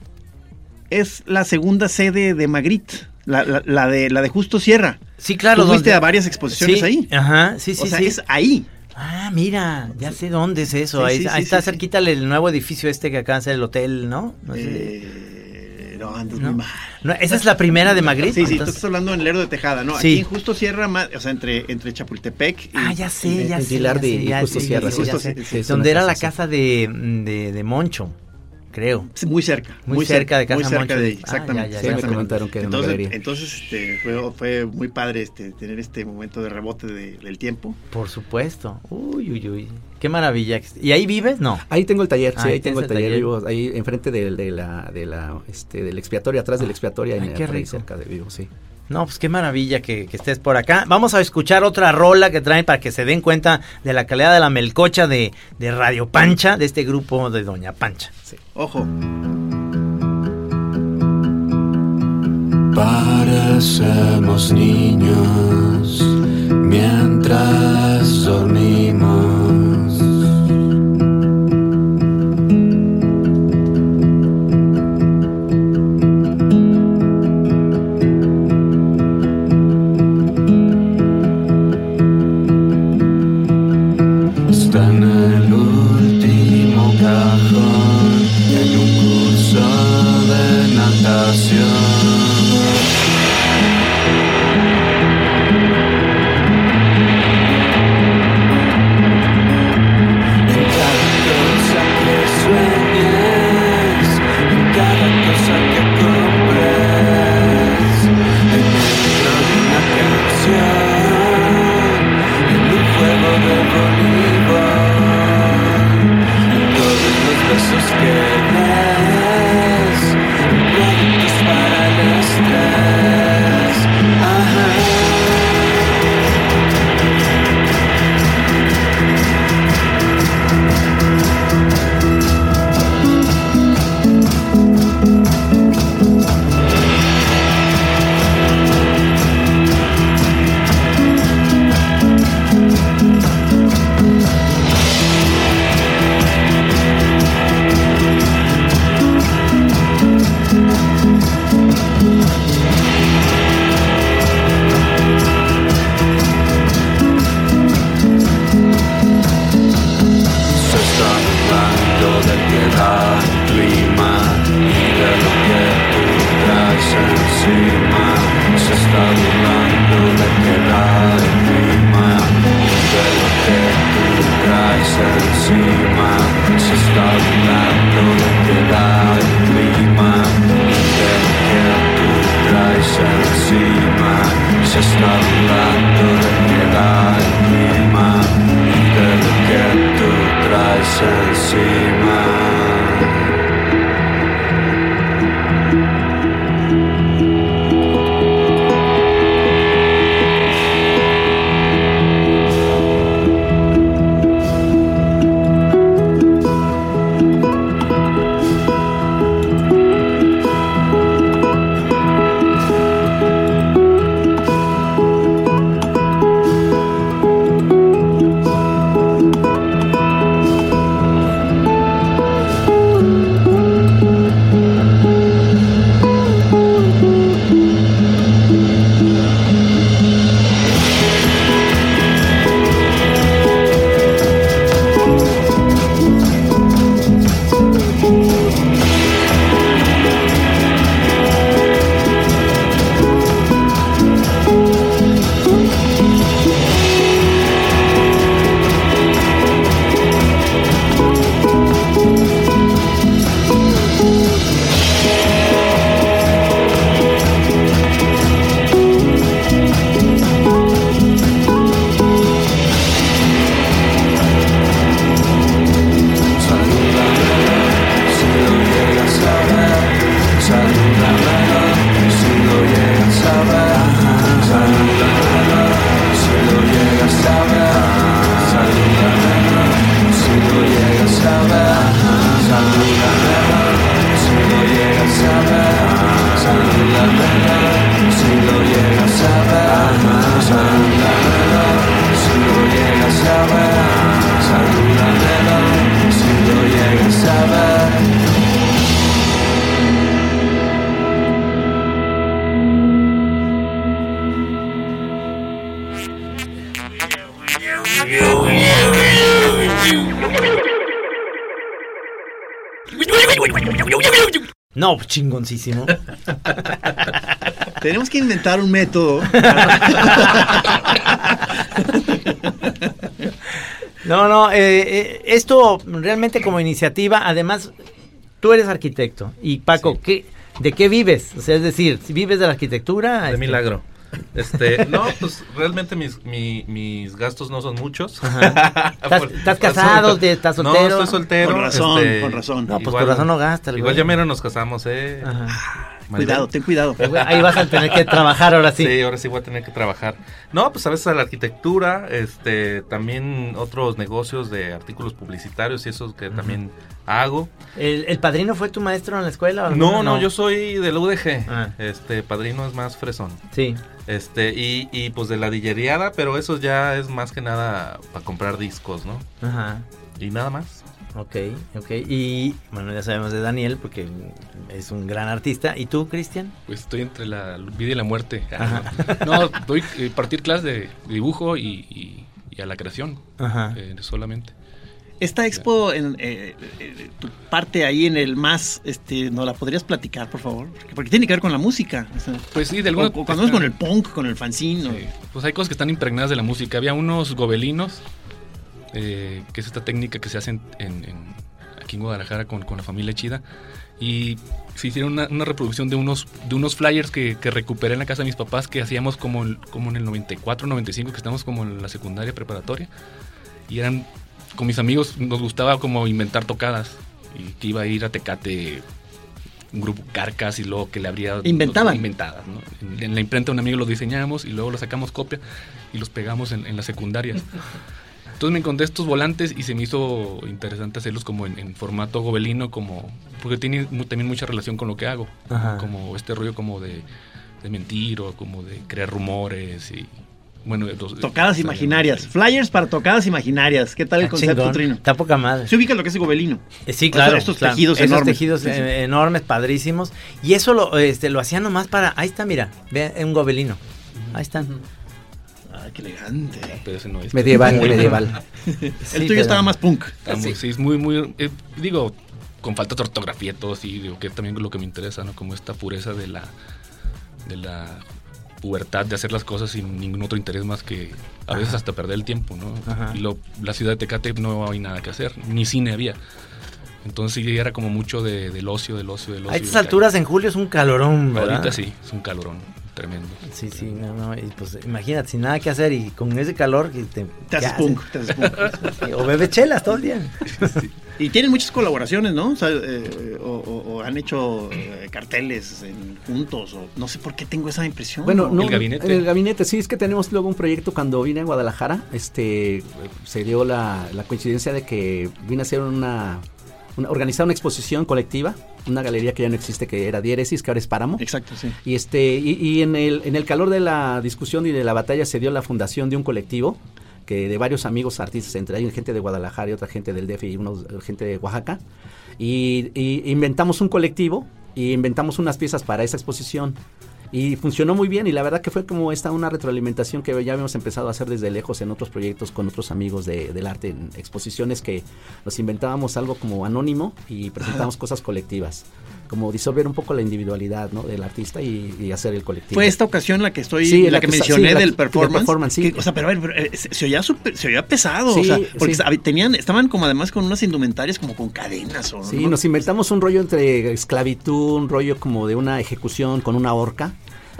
es la segunda sede de Magritte, la, la- la de, la de Justo Sierra. Sí, claro. Tú fuiste donde- a varias exposiciones Sí, ahí. Ajá, sí, sí, o sea, sí. es ahí. Ah, mira, ya sé dónde es eso. Sí, ahí ahí está cerquita el nuevo edificio este que acaba de ser el hotel, ¿no? No, sé. Eh, no, andas ¿No? muy mal. No, esa es la primera de Magritte. Sí, sí, tú entonces- estás hablando en Lerdo de Tejada, ¿no? Sí. Aquí Justo Sierra, o sea, entre, entre Chapultepec y... Ah, ya sé, ya sé. Donde era la casa casa de, de, de Moncho, creo. Sí, Muy cerca. Muy cerca de Casa Muy cerca Moncho. de ahí, Ah, exactamente. ya, ya, Sí, me comentaron que era una entonces, entonces este, fue, fue muy padre este, tener este momento de rebote de- del tiempo. Por supuesto. Uy, uy, uy. Qué maravilla. ¿Y ahí vives? No. Ahí tengo el taller, Ah, sí, ahí ahí tengo el taller, taller. vivo ahí enfrente del- de, la, de la, este, del expiatorio, atrás del expiatorio, ahí, ay, qué rico. cerca de vivo, sí. No, pues qué maravilla que, que estés por acá. Vamos a escuchar otra rola que traen para que se den cuenta de la calidad de la melcocha de, de Radio Pancha, de este grupo de Doña Pancha. Ojo. Parecemos niños mientras dormimos. Se está No, chingoncísimo. Tenemos que inventar un método. No, no, eh, eh, esto realmente como iniciativa, además, tú eres arquitecto y Paco, ¿qué, ¿de qué vives? O sea, es decir, si vives de la arquitectura... De este, milagro. Este, no, pues realmente mis, mi- mis gastos no son muchos. Ajá. ¿Estás- estás casado? ¿Te- estás soltero? No, estoy soltero. Con razón, este, con razón. No, pues con razón no gasta el Igual ya menos nos casamos, eh. Ajá. Cuidado, ten cuidado. Ahí vas a tener que trabajar ahora sí. Sí, ahora sí voy a tener que trabajar. No, pues a veces a la arquitectura, este, también otros negocios de artículos publicitarios y esos que también hago. ¿El, el padrino fue tu maestro en la escuela? o No, alguno? no, yo soy del UDG. Ah. Este, padrino es más fresón. Sí. Este, y, y pues de la dilleriada, pero eso ya es más que nada para comprar discos, ¿no? Ajá. Y nada más. Ok, ok. Y bueno, ya sabemos de Daniel porque es un gran artista. ¿Y tú, Cristian? Pues estoy entre la vida y la muerte. Ajá. No, doy eh, partir clases de, de dibujo y, y- y a la creación. Ajá. eh, solamente. Esta expo, en, eh, eh, tu parte ahí en el más, este, ¿no la podrías platicar, por favor? Porque, tiene que ver con la música. o sea, Pues sí, de alguna o- o cuando es con el punk, con el fanzine. o- Sí, Pues hay cosas que están impregnadas de la música. Había unos gobelinos, eh, que es esta técnica que se hace en, en- en- aquí en Guadalajara con, con la familia Chida. Y se hicieron una, una reproducción de unos, de unos flyers que, que recuperé en la casa de mis papás que hacíamos como, el- como en el 94, 95, que estábamos como en la secundaria preparatoria. Y eran, con mis amigos nos gustaba como inventar tocadas. Y que iba a ir a Tecate un grupo Carcas y luego que le habría... Inventaban. Inventadas, ¿no? En, en la imprenta un amigo los diseñamos y luego los sacamos copia y los pegamos en, en las secundarias. Entonces me encontré estos volantes y se me hizo interesante hacerlos como en, en formato gobelino, como porque tiene también mucha relación con lo que hago. Ajá. Como este rollo como de, de mentir o como de crear rumores y... Bueno, los- Tocadas salió- imaginarias. Flyers para tocadas imaginarias. ¿Qué tal el Está concepto, chingón. Trino? Está poca madre. Se ubica lo que es el gobelino. Eh, Sí, claro. Estos claro. tejidos Esos enormes. tejidos Sí, sí. eh, enormes, padrísimos. Y eso lo, este, lo hacían nomás para. Ahí está, mira. Ve un gobelino. Ahí están. Ay, qué elegante. Pero ese no es. Medieval, Muy- medieval. El Sí, tuyo pero- estaba más punk. Está muy- sí, es muy, muy, eh, digo, con falta de ortografía y todo, sí, digo, que es también lo que me interesa, ¿no? Como esta pureza de la, de la pubertad de hacer las cosas sin ningún otro interés más que a veces hasta perder el tiempo, ¿no? Ajá. Y lo, la ciudad de Tecate no hay nada que hacer, ni cine había. Entonces sí, era como mucho de, del ocio, del ocio, del ocio. A estas alturas en julio es un calorón, ¿verdad? Ahorita sí, es un calorón tremendo. Sí, sí, no, no, y pues imagínate, sin nada que hacer y con ese calor que te... Te ¿qué haces punk. Te haces punk. Sí, O bebe chelas todo el día. Y tienen muchas colaboraciones, ¿no? O, sea, eh, o- o- o han hecho eh, carteles en- juntos, o no sé por qué tengo esa impresión. Bueno, ¿no? no, El gabinete. En el gabinete, sí, es que tenemos luego un proyecto cuando vine a Guadalajara, este, se dio la, la coincidencia de que vine a hacer una, una- organizar una exposición colectiva, una galería que ya no existe, que era Diéresis, que ahora es Páramo. Exacto, sí. Y este, y, y en el, en el calor de la discusión y de la batalla se dio la fundación de un colectivo que de varios amigos artistas, entre ellos gente de Guadalajara y otra gente del DF y unos, gente de Oaxaca. Y, y inventamos un colectivo y inventamos unas piezas para esa exposición. Y funcionó muy bien y la verdad que fue como esta una retroalimentación que ya habíamos empezado a hacer desde lejos en otros proyectos con otros amigos de- del arte, en exposiciones que nos inventábamos algo como anónimo y presentábamos cosas colectivas, como disolver un poco la individualidad ¿no? del artista y, y hacer el colectivo. Fue esta ocasión la que estoy, Sí, la, la que que mencioné sí, la del performance. del performance, sí. Que, o sea, pero a ver, pero, eh, se, se oía súper- se oía pesado, Sí, o sea, porque tenían, estaban como además con unas indumentarias como con cadenas o Sí, ¿no? nos inventamos un rollo entre esclavitud, un rollo como de una ejecución con una horca.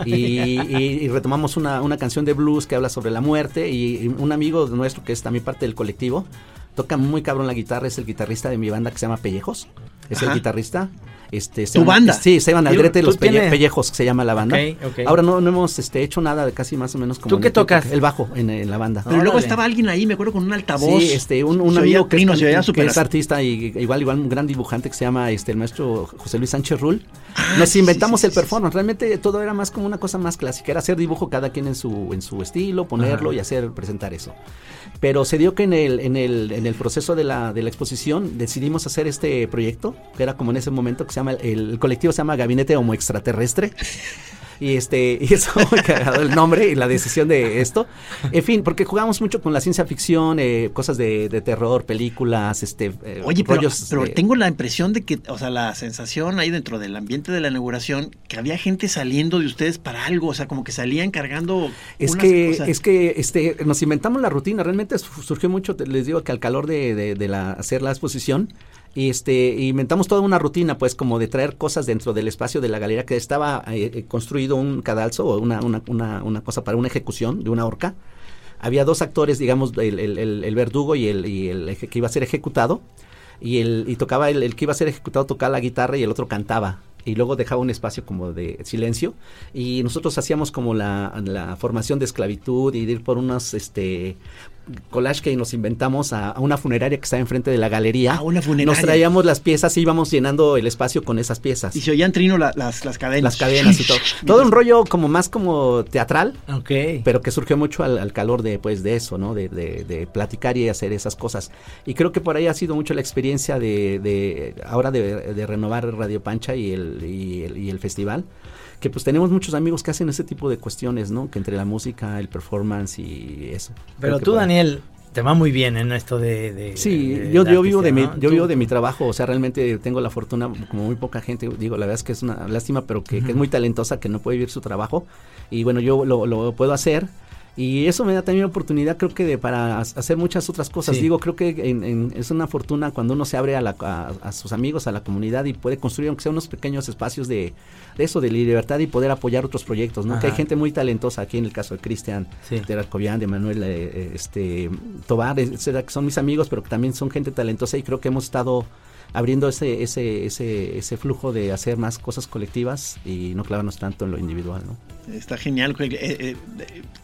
Y, y- y retomamos una, una canción de blues que habla sobre la muerte y, y un amigo nuestro que es también parte del colectivo toca muy cabrón la guitarra, es el guitarrista de mi banda que se llama Pellejos, es Ajá. el guitarrista. Este, ¿Tu banda? Sí, Esteban ¿Tú- Aldrete, tú los Pelle- tienes- Pellejos se llama la banda. Ahora no, no hemos este, hecho nada de casi más o menos como... ¿Tú qué el tocas? que- El bajo en, en la banda. Pero luego estaba alguien ahí, me acuerdo, con un altavoz. Sí, este, un, un amigo que, trino, es, que es artista y igual, igual un gran dibujante que se llama este, el maestro José Luis Sánchez Rull. Ah, Nos sí, inventamos sí, sí, el performance. Realmente todo era más como una cosa más clásica. Era hacer dibujo cada quien en su, en su estilo, ponerlo Ajá. y hacer, presentar eso. Pero se dio que en el, en el, en el proceso de la, de la exposición decidimos hacer este proyecto, que era como en ese momento que se llama, el, el colectivo se llama Gabinete Homo Extraterrestre. Y este, y eso muy cagado el nombre y la decisión de esto. En fin, porque jugamos mucho con la ciencia ficción, eh, cosas de, de terror, películas, este eh, Oye, pero, rollos pero de- tengo la impresión de que, o sea, la sensación ahí dentro del ambiente de la inauguración, que había gente saliendo de ustedes para algo, o sea, como que salían cargando. Es unas que, cosas. es que este, nos inventamos la rutina, realmente su- surgió mucho, les digo que al calor de, de- de la, hacer la exposición, y este, inventamos toda una rutina, pues como de traer cosas dentro del espacio de la galería que estaba eh, eh, construido un cadalso o una, una, una, cosa para una ejecución de una horca. Había dos actores, digamos, el, el- verdugo y el, el que iba a ser ejecutado, y, el, y tocaba, el, que iba a ser ejecutado tocaba la guitarra y el otro cantaba. Y luego dejaba un espacio como de silencio. Y nosotros hacíamos como la, la formación de esclavitud y ir por unos este collage que nos inventamos a, a una funeraria que está enfrente de la galería. Ah, una funeraria. Nos traíamos las piezas y íbamos llenando el espacio con esas piezas. Y se oían trino la- las, las cadenas. Las cadenas y todo. Todo un rollo como más como teatral, Ok. pero que surgió mucho al, al calor de, pues, de eso, ¿no? De, de- de platicar y hacer esas cosas. Y creo que por ahí ha sido mucho la experiencia de, de ahora de, de renovar Radio Pancha y el, y el, y el festival. Que pues tenemos muchos amigos que hacen ese tipo de cuestiones, ¿no? Que entre la música, el performance y eso. Pero tú. Daniel, te va muy bien en esto de... de- Sí, de- yo, de yo vivo de mi, ¿no? yo Tú- vivo de mi trabajo, o sea, realmente tengo la fortuna, como muy poca gente, digo, la verdad es que es una lástima, pero que, que es muy talentosa, que no puede vivir su trabajo, y bueno, yo lo, lo puedo hacer, y eso me da también oportunidad, creo que de, para ha- hacer muchas otras cosas, Sí. digo, creo que en- en- es una fortuna cuando uno se abre a, la- a- a sus amigos, a la comunidad, y puede construir, aunque sea unos pequeños espacios de, de eso, de libertad, y poder apoyar otros proyectos, ¿no? Que hay gente muy talentosa, aquí en el caso de Cristian, Sí. de Arcobian, de Manuel eh, eh, este, Tobar, etcétera, que son mis amigos, pero que también son gente talentosa y creo que hemos estado abriendo ese, ese, ese, ese flujo de hacer más cosas colectivas y no clavarnos tanto en lo individual, ¿no? Está genial. eh, eh,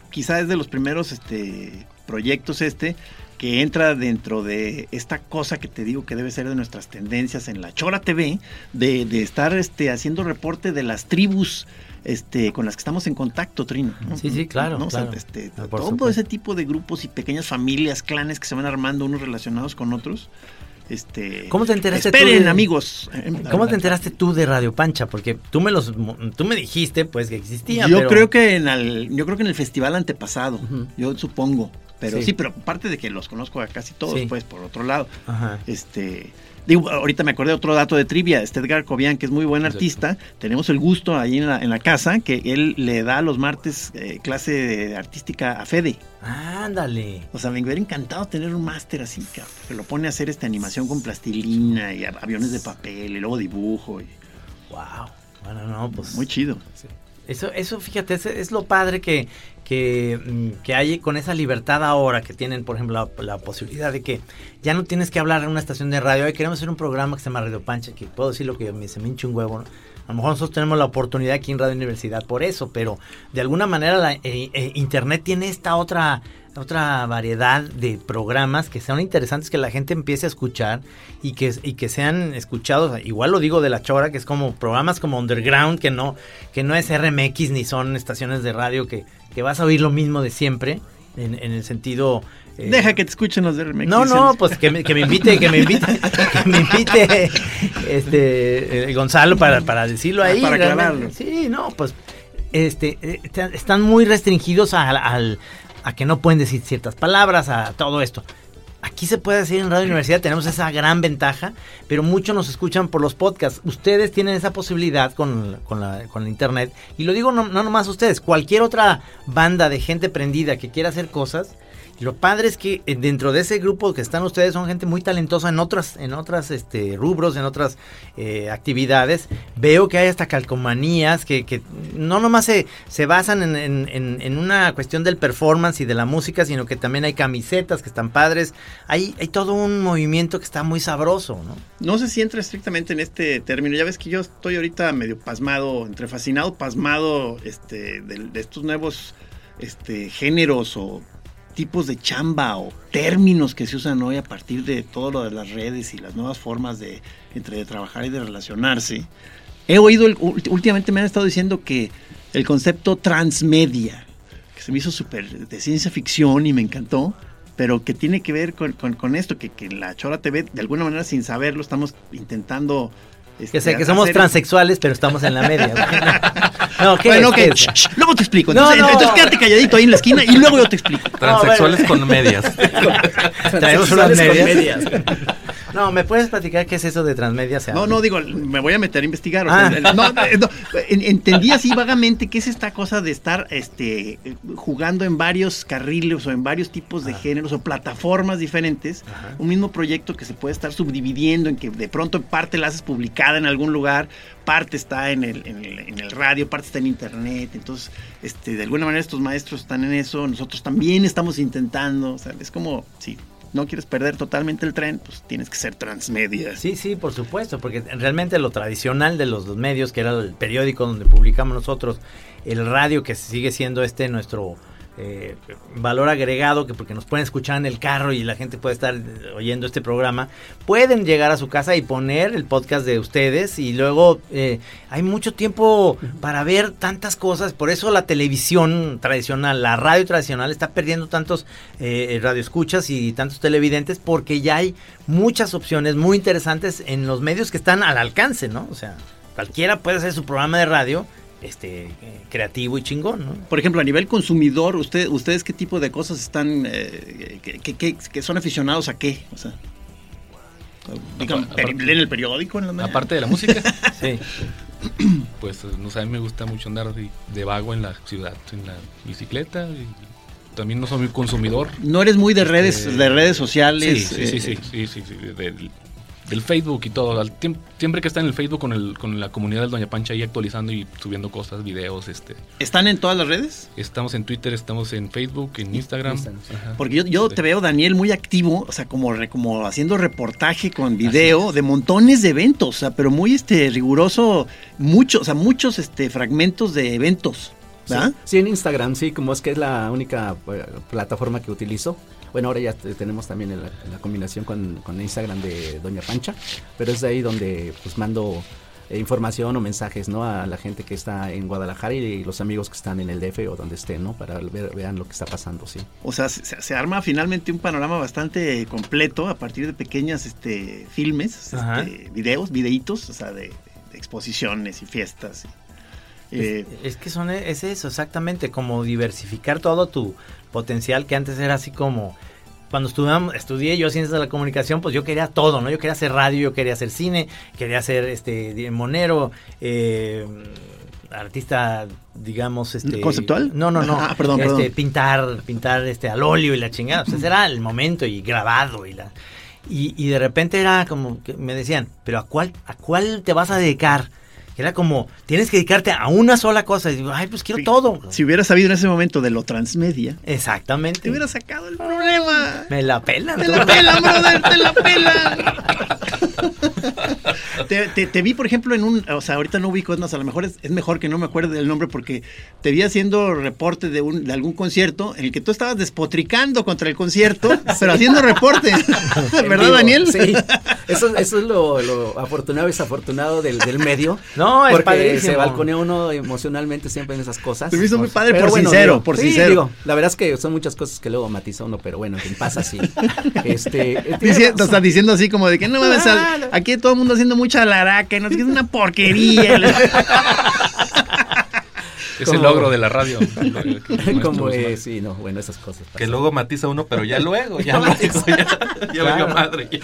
quizá es de los primeros este, proyectos este que entra dentro de esta cosa que te digo que debe ser de nuestras tendencias en la Chora TV, de, de estar este, haciendo reporte de las tribus este, con las que estamos en contacto, Trino. ¿no? Sí, sí, claro, ¿No? O sea, claro. este, Ah, todo supuesto. ese tipo de grupos y pequeñas familias, clanes que se van armando unos relacionados con otros. Este, ¿Cómo te enteraste tú Esperen, de- amigos. ¿Cómo te enteraste tú de Radio Pancha? Porque tú me los tú me dijiste pues que existía. Yo pero- creo que en el, yo creo que en el festival antepasado, yo supongo. Pero sí. Sí. pero aparte de que los conozco a casi todos, Sí. pues, por otro lado. Ajá. Este, digo, ahorita me acordé de otro dato de trivia, este Edgar Cobian, que es muy buen artista, tenemos el gusto ahí en la, en la casa, que él le da los martes eh, clase artística a Fede. Ándale. O sea, me hubiera encantado tener un máster así, cabrón, que lo pone a hacer esta animación con plastilina y aviones de papel y luego dibujo. Y, Wow. Bueno, no, pues muy chido. Eso, eso fíjate, es, es lo padre que, que, mm, que hay con esa libertad ahora que tienen, por ejemplo, la, posibilidad de que ya no tienes que hablar en una estación de radio. Hoy queremos hacer un programa que se llama Radio Pancha, que puedo decir lo que me, se me hincha un huevo. ¿no? A lo mejor nosotros tenemos la oportunidad aquí en Radio Universidad por eso, pero de alguna manera la, eh, eh, Internet tiene esta otra otra variedad de programas que sean interesantes que la gente empiece a escuchar y que, y que sean escuchados. Igual lo digo de la chora, que es como programas como Underground, que no, que no es RMX ni son estaciones de radio que, que vas a oír lo mismo de siempre, en, en el sentido... eh, Deja que te escuchen los de RMX. no, no, pues que me, que me invite, que me invite, que me invite este eh, Gonzalo para, para decirlo ahí. Para aclararlo. Sí, no, pues este eh, están muy restringidos a, al- a que no pueden decir ciertas palabras, a todo esto. Aquí se puede decir en Radio Universidad, tenemos esa gran ventaja, pero muchos nos escuchan por los podcasts. Ustedes tienen esa posibilidad con, con la, con la internet. Y lo digo no, no nomás ustedes, cualquier otra banda de gente prendida que quiera hacer cosas. Lo padre es que eh, dentro de ese grupo que están ustedes son gente muy talentosa en otras, en otras este, rubros, en otras eh, actividades. Veo que hay hasta calcomanías que, que no nomás se, se basan en- en una cuestión del performance y de la música, sino que también hay camisetas que están padres. Hay, hay todo un movimiento que está muy sabroso, ¿no? No sé si entra estrictamente en este término. Ya ves que yo estoy ahorita medio pasmado, entre fascinado, pasmado este, de, de estos nuevos este, géneros o tipos de chamba o términos que se usan hoy a partir de todo lo de las redes y las nuevas formas de, entre de trabajar y de relacionarse. He oído, el- últimamente me han estado diciendo que el concepto transmedia, que se me hizo súper de ciencia ficción y me encantó, pero que tiene que ver con, con- con esto, que, que en la Chora TV, de alguna manera sin saberlo, estamos intentando este, Que sé que somos transexuales, pero estamos en la media. No, ¿qué Bueno, es? ¿Qué es? shh, shh, luego te explico. Entonces, no. entonces quédate calladito ahí en la esquina y luego yo te explico. Transexuales con medias. Traemos unas Transexuales con medias. No, ¿me puedes platicar qué es eso de transmedia? O sea, No, no, digo, me voy a meter a investigar. o Ah. sea, no, eh, no, en- entendí así vagamente qué es esta cosa de estar este, jugando en varios carriles o en varios tipos de géneros o plataformas diferentes. Un mismo proyecto que se puede estar subdividiendo en que de pronto parte la haces publicada en algún lugar, parte está en el, en el, en el radio, parte está en internet. Entonces, este, de alguna manera estos maestros están en eso, nosotros también estamos intentando. O sea, es como, sí. No quieres perder totalmente el tren, pues tienes que ser transmedia. Sí, sí, por supuesto, porque realmente lo tradicional de los medios, que era el periódico donde publicamos nosotros, el radio que sigue siendo este nuestro eh, valor agregado, que porque nos pueden escuchar en el carro y la gente puede estar eh, oyendo este programa, pueden llegar a su casa y poner el podcast de ustedes y luego eh, hay mucho tiempo para ver tantas cosas, por eso la televisión tradicional, la radio tradicional está perdiendo tantos eh, radioescuchas y tantos televidentes porque ya hay muchas opciones muy interesantes en los medios que están al alcance, ¿no? O sea, cualquiera puede hacer su programa de radio este eh, creativo y chingón, ¿no? Por ejemplo, a nivel consumidor, usted, ¿ustedes qué tipo de cosas están, eh, que, que- que- que son aficionados a qué? O sea, digan, Aparte- ¿leen el periódico en la mañana? Aparte de la música, Sí. pues no sé, a mí me gusta mucho andar de, de vago en la ciudad, en la bicicleta. Y también no soy muy consumidor. No eres muy de redes, Eh, de redes sociales. Sí, sí, sí, eh, sí, sí, sí, sí, de- del, Facebook y todo. Al tiemp- siempre que está en el Facebook con, el, con la comunidad del Doña Pancha ahí actualizando y subiendo cosas, videos. este ¿Están en todas las redes? Estamos en Twitter, estamos en Facebook, en Instagram. Sí. Porque yo, yo te veo, Daniel, muy activo, o sea, como, re- como haciendo reportaje con video de montones de eventos, o sea, pero muy este riguroso, muchos, o sea, muchos este fragmentos de eventos, ¿verdad? Sí, en Instagram, sí, como es que es la única eh, plataforma que utilizo. Bueno, ahora ya te- tenemos también la, la combinación con, con Instagram de Doña Pancha, pero es de ahí donde pues mando eh, información o mensajes, ¿no? A la gente que está en Guadalajara y los amigos que están en el DF o donde estén, ¿no? Para ver, vean lo que está pasando, sí. O sea, se, se arma finalmente un panorama bastante completo a partir de pequeñas este, filmes, este, videos, videitos, o sea, de, de exposiciones y fiestas. y, eh, Es, es que son es eso exactamente como diversificar todo tu potencial que antes era así como cuando estudiamos, estudié yo ciencias de la comunicación, pues yo quería todo, ¿no? Yo quería hacer radio, yo quería hacer cine, quería ser este monero, eh, artista, digamos, este ¿Conceptual? No, no, no. Ah, perdón, este, perdón. pintar, pintar este al óleo y la chingada. Pues ese era el momento y grabado y la y, y de repente era como que me decían, pero a cuál a cuál te vas a dedicar? Era como, tienes que dedicarte a una sola cosa. Y digo, ay, pues quiero todo. si hubieras sabido en ese momento de lo transmedia, Exactamente. te hubieras sacado el problema. Me la pelan. Te la pelan, brother, te la pelan. Te, te- te vi, por ejemplo, en un. O sea, ahorita no ubico, es más, a lo mejor es, es mejor que no me acuerde del nombre porque te vi haciendo reporte de, un, de algún concierto en el que tú estabas despotricando contra el concierto, pero haciendo reporte. ¿Verdad, vivo, Daniel? Sí. Eso, eso es lo, lo afortunado y desafortunado del, del medio. No, es porque padrísimo. se balconea uno emocionalmente siempre en esas cosas. Te hizo muy padre Pero por bueno, sincero, digo, por sí, sincero. digo, la verdad es que son muchas cosas que luego matiza uno, pero bueno, en fin, pasa así. Este, eh, Diciendo, o sea, diciendo así como de que no mames, aquí todo el mundo haciendo mucha laraca, y no sé qué, es una porquería. Es Como- el logro de la radio. Como es, sí, no, bueno, esas cosas. Que pasan. luego matiza uno, pero ya luego, ya luego, ya, ya Claro. madre. ya.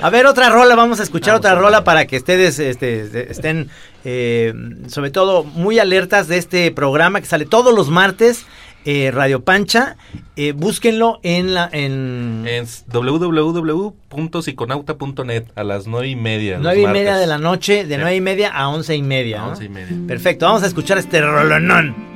A ver, otra rola, vamos a escuchar Vamos otra a rola para que ustedes este, estén, eh, sobre todo, muy alertas de este programa que sale todos los martes, eh, Radio Pancha. Eh, búsquenlo en la en Es www.psiconauta.net a las nueve y media. nueve y media de la noche, de Sí. nueve y media a once y media. A ¿no? once y media. Perfecto, vamos a escuchar este rolonón.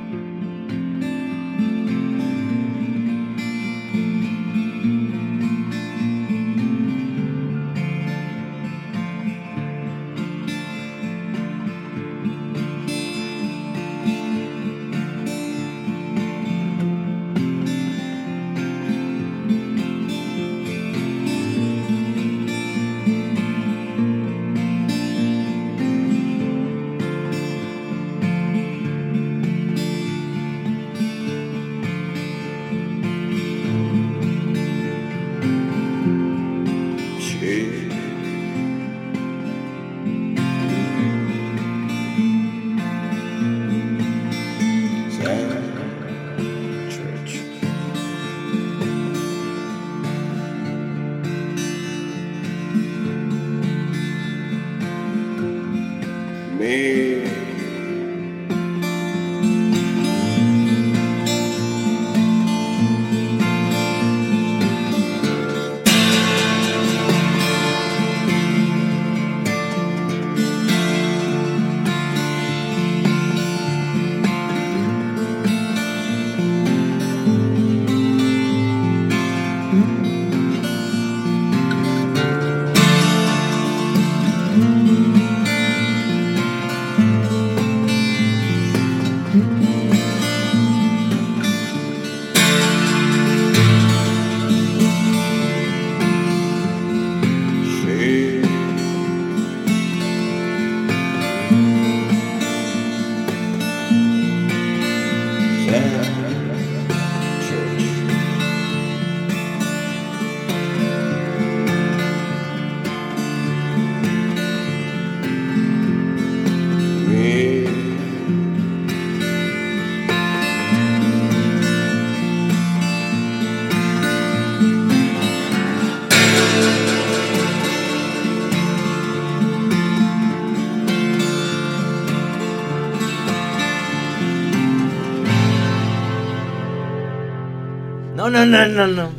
No, no, no, no, no.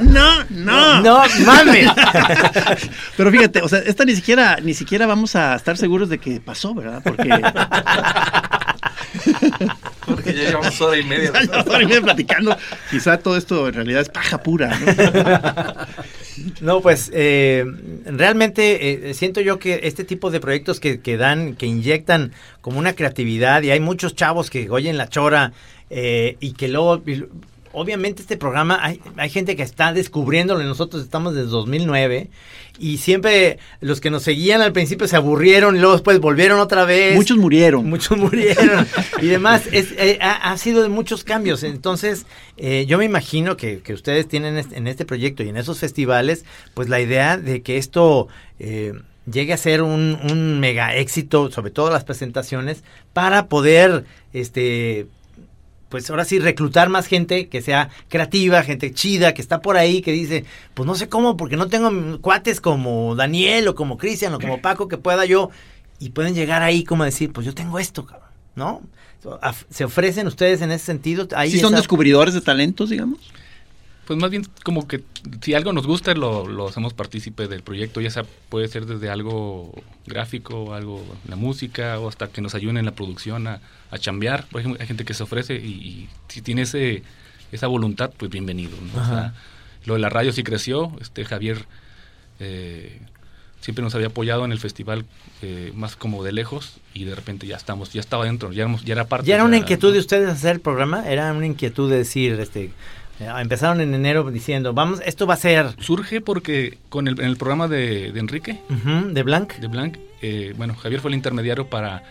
No, no, no. Mames. Pero fíjate, o sea, esta ni siquiera, ni siquiera vamos a estar seguros de que pasó, ¿verdad? Porque Porque ya llevamos hora y media. ya llevamos hora y media platicando. Quizá todo esto en realidad es paja pura. ¿no? No, pues eh, realmente eh, siento yo que este tipo de proyectos que, que dan, que inyectan como una creatividad y hay muchos chavos que oyen la chora eh, y que luego, obviamente este programa hay, hay gente que está descubriéndolo y nosotros estamos desde 2009 y siempre los que nos seguían al principio se aburrieron y luego después volvieron otra vez. Muchos murieron. Muchos murieron y demás. Es, eh, ha, ha sido de muchos cambios. Entonces, eh, yo me imagino que, que ustedes tienen este- en este proyecto y en esos festivales, pues la idea de que esto eh, llegue a ser un, un mega éxito, sobre todo las presentaciones, para poder, este, pues ahora sí, reclutar más gente que sea creativa, gente chida, que está por ahí, que dice, pues no sé cómo, porque no tengo cuates como Daniel o como Cristian o como Paco que pueda yo, y pueden llegar ahí como a decir, pues yo tengo esto, cabrón, ¿no? ¿Se ofrecen ustedes en ese sentido? Ahí ¿Sí son esa- descubridores de talentos, digamos? Pues más bien como que si algo nos gusta lo, lo hacemos partícipe del proyecto, ya sea puede ser desde algo gráfico, algo la música o hasta que nos ayuden en la producción a, a chambear. Por ejemplo, hay gente que se ofrece y, y si tiene ese, esa voluntad, pues bienvenido. ¿no? O sea, lo de la radio sí creció, este Javier eh, siempre nos había apoyado en el festival eh, más como de lejos y de repente ya estamos, ya estaba dentro, ya, éramos- ya era parte. ¿Ya era una inquietud de ustedes hacer el programa? ¿Era una inquietud de decir, este, empezaron en enero diciendo, vamos, esto va a ser Surge porque con el, en el programa de, de Enrique, de Blanc? de Blanc, eh, bueno, Javier fue el intermediario para,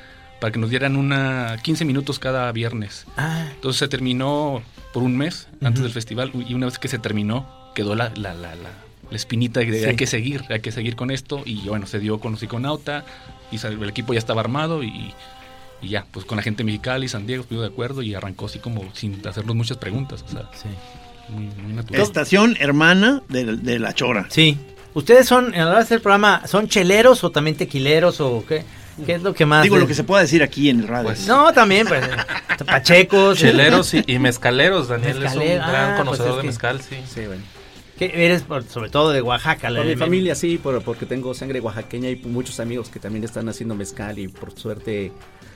para que nos dieran una 15 minutos cada viernes. Ah, Entonces se terminó por un mes antes del festival y una vez que se terminó quedó la, la, la, la- la espinita de Sí. hay que seguir, hay que seguir con esto y bueno, se dio con los Iconauta y el equipo ya estaba armado y, y ya, pues con la gente Mexicali, San Diego estuvo de acuerdo y arrancó así como sin hacernos muchas preguntas, o sea, sí. muy, muy natural. Estación hermana de, de La Chora. Sí. ¿Ustedes son, a la hora de hacer el programa, son cheleros o también tequileros o qué? ¿Qué es lo que más? Digo lo que se pueda decir aquí en el radio. Pues, No, también, pues, pachecos. Cheleros y, y mezcaleros. Daniel Mezcalero, es un gran ah, conocedor pues es de que- mezcal, sí. Sí, bueno. ¿Qué eres, por- sobre todo de Oaxaca? la Por mi de- familia sí, por- porque tengo sangre oaxaqueña y muchos amigos que también están haciendo mezcal y por suerte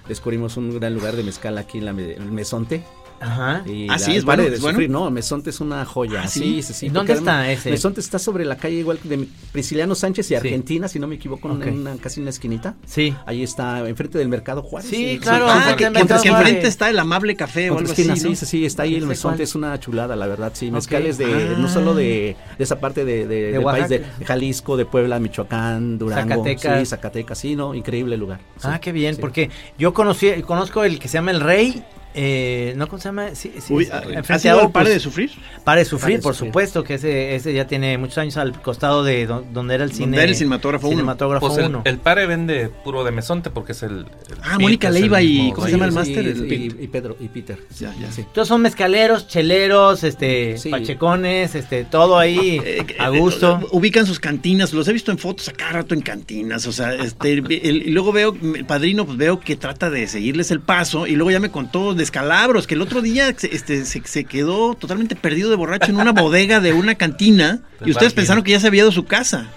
descubrimos un gran lugar de mezcal aquí en la el Mesonte. Ajá. Y Ah, la- sí, es pare bueno, de bueno. no, Mesonte es una joya. Ah, ¿sí? sí, sí, sí. ¿Y porque dónde está ese? Mesonte está sobre la calle igual de Prisciliano Sánchez y Argentina, si no me equivoco, en Ok. una, casi en una esquinita. Sí. Ahí está, enfrente del Mercado Juárez. Sí, claro, Ah, enfrente que, del que enfrente está el amable café o algo esquina, así, ¿no? sí, sí, sí, está ahí el mesonte, es una chulada, la verdad, sí, mezcales de, Ah. no solo de, de esa parte de, de- De del país, de. Jalisco, de Puebla, Michoacán, Durango, Zacatecas. sí, Zacatecas, sí, no, increíble lugar. Ah, qué bien, porque yo conocí, conozco el que se llama El Rey Eh, ¿No cómo se llama? Sí, sí, Uy, sí, ¿ha- enfrente ¿ha sido a el. Pare de Sufrir? Pare de sufrir, Pare de por Sufrir. supuesto, que ese, ese ya tiene muchos años al costado de do- donde era el Donde cine. era el cinematógrafo uno. Cinematógrafo Pues el, pare vende puro de mesonte porque es el. el Ah, Mónica Leiva y- mismo- ¿cómo se llama el máster? Y, El- y- y Pedro y Peter. Ya, ya. Sí. Todos son mezcaleros, cheleros, este, Sí. pachecones, este, todo ahí Eh, a eh, gusto. eh, ubican sus cantinas, los he visto en fotos a cada rato en cantinas, o sea, este, el- y luego veo, el padrino, pues veo que trata de seguirles el paso, y luego ya me contó descalabros, que el otro día se- este, se, se quedó totalmente perdido de borracho en una bodega de una cantina, y ustedes pensaron que ya se había ido a su casa.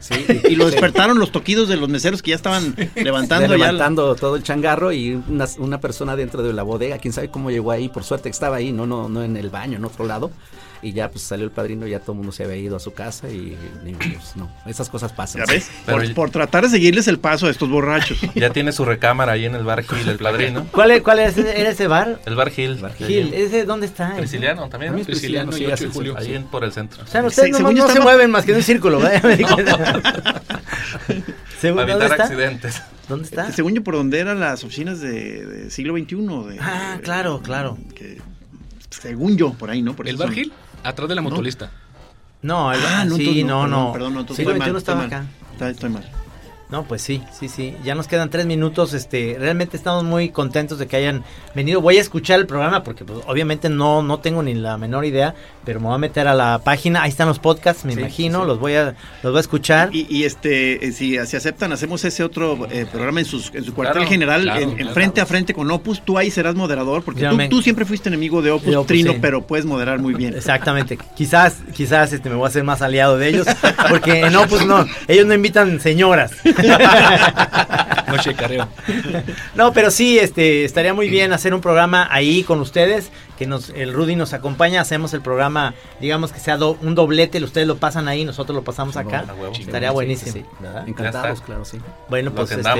Sí, Y lo despertaron los toquidos de los meseros que ya estaban levantando ya. levantando todo el changarro y una, una persona dentro de la bodega, quién sabe cómo llegó ahí, por suerte que estaba ahí, no, no, no en el baño, en otro lado. Y ya pues salió el padrino, ya todo el mundo se había ido a su casa y pues, no, esas cosas pasan. ¿Ya ves? Por, tratar de seguirles el paso a estos borrachos. Ya tiene su recámara ahí en el bar Gil, el padrino. ¿Cuál, es- cuál es- era ese bar? El bar Gil. Gil, ¿ese dónde está? Prisciliano también. También ¿no? es Prisciliano, sí, y 8 así de es, julio. Ahí en- por el centro. O sea, ustedes Se- no, se mueven más que en un círculo. Según- Para ¿Dónde evitar está? accidentes. ¿Dónde está? Según yo, por donde eran las oficinas de, de siglo XXI. De, Ah, claro, claro. que- según yo, por ahí, ¿no? Por ¿El eso son- Bar Gil? Atrás de la motolista. No, el- Ah, no, sí, no, no. Perdón, perdón, no, estoy mal, estaba estoy acá. mal. Está- Estoy mal. No, pues sí, sí, sí. Ya nos quedan tres minutos. Este, realmente estamos muy contentos de que hayan venido. Voy a escuchar el programa porque, pues, obviamente no, no tengo ni la menor idea, pero me voy a meter a la página. Ahí están los podcasts, me Sí, imagino. sí. Los voy a, los voy a escuchar. Y, y, este, eh, si, si aceptan, hacemos ese otro eh, programa en, sus, en su cuartel Claro, general, claro, en, en claro. frente a frente con Opus. Tú ahí serás moderador, porque tú, me- tú siempre fuiste enemigo de Opus, De Opus, Trino, sí. pero puedes moderar muy bien. Exactamente. Quizás, quizás este, me voy a hacer más aliado de ellos, porque no, pues no, ellos no invitan señoras. No checareo. No, pero sí, este, estaría muy bien hacer un programa ahí con ustedes, que nos, el Rudy nos acompaña, hacemos el programa, digamos que sea do- un doblete, ustedes lo pasan ahí, nosotros lo pasamos acá. huevo. Estaría Sí, buenísimo. sí, sí. ¿verdad? Encantados, claro, sí. Bueno, pues este,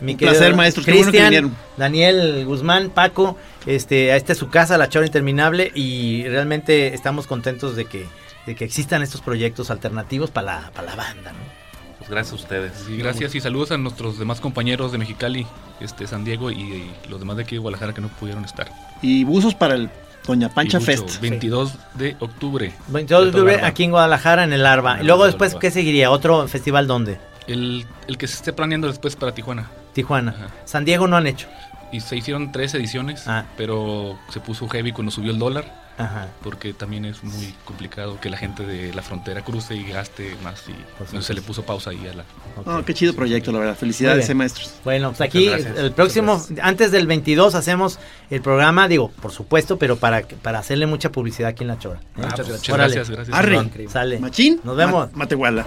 mi Un placer, maestros, qué bueno que Cristian, vinieron. Daniel Guzmán, Paco, este, esta es su casa, La Chora Interminable, y realmente estamos contentos de que, de que existan estos proyectos alternativos para la, para la banda, ¿no? Pues gracias a ustedes. Sí, gracias y saludos a nuestros demás compañeros de Mexicali, este San Diego y, y los demás de aquí de Guadalajara que no pudieron estar. Y buzos para el Doña Pancha Y mucho, Fest. 22 de octubre. Bueno, yo De todo estuve Larva. aquí en Guadalajara, en el Arba. En Y el luego Arba, después. ¿qué seguiría? ¿Otro festival dónde? El, el que se esté planeando después para Tijuana. Tijuana. Ajá. San Diego no han hecho. Y se hicieron tres ediciones, Ah. pero se puso heavy cuando subió el dólar, Ajá. porque también es muy complicado que la gente de la frontera cruce y gaste más. Y se le puso pausa ahí a la... qué chido proyecto, la verdad. Felicidades, eh, maestros. Bueno, pues aquí el próximo, antes del 22 hacemos el programa, digo, por supuesto, pero para, para hacerle mucha publicidad aquí en La Chora. ¿eh? Ah, pues, muchas gracias, gracias. Arre. Sale. Machín. Nos vemos. Ma- Matehuala.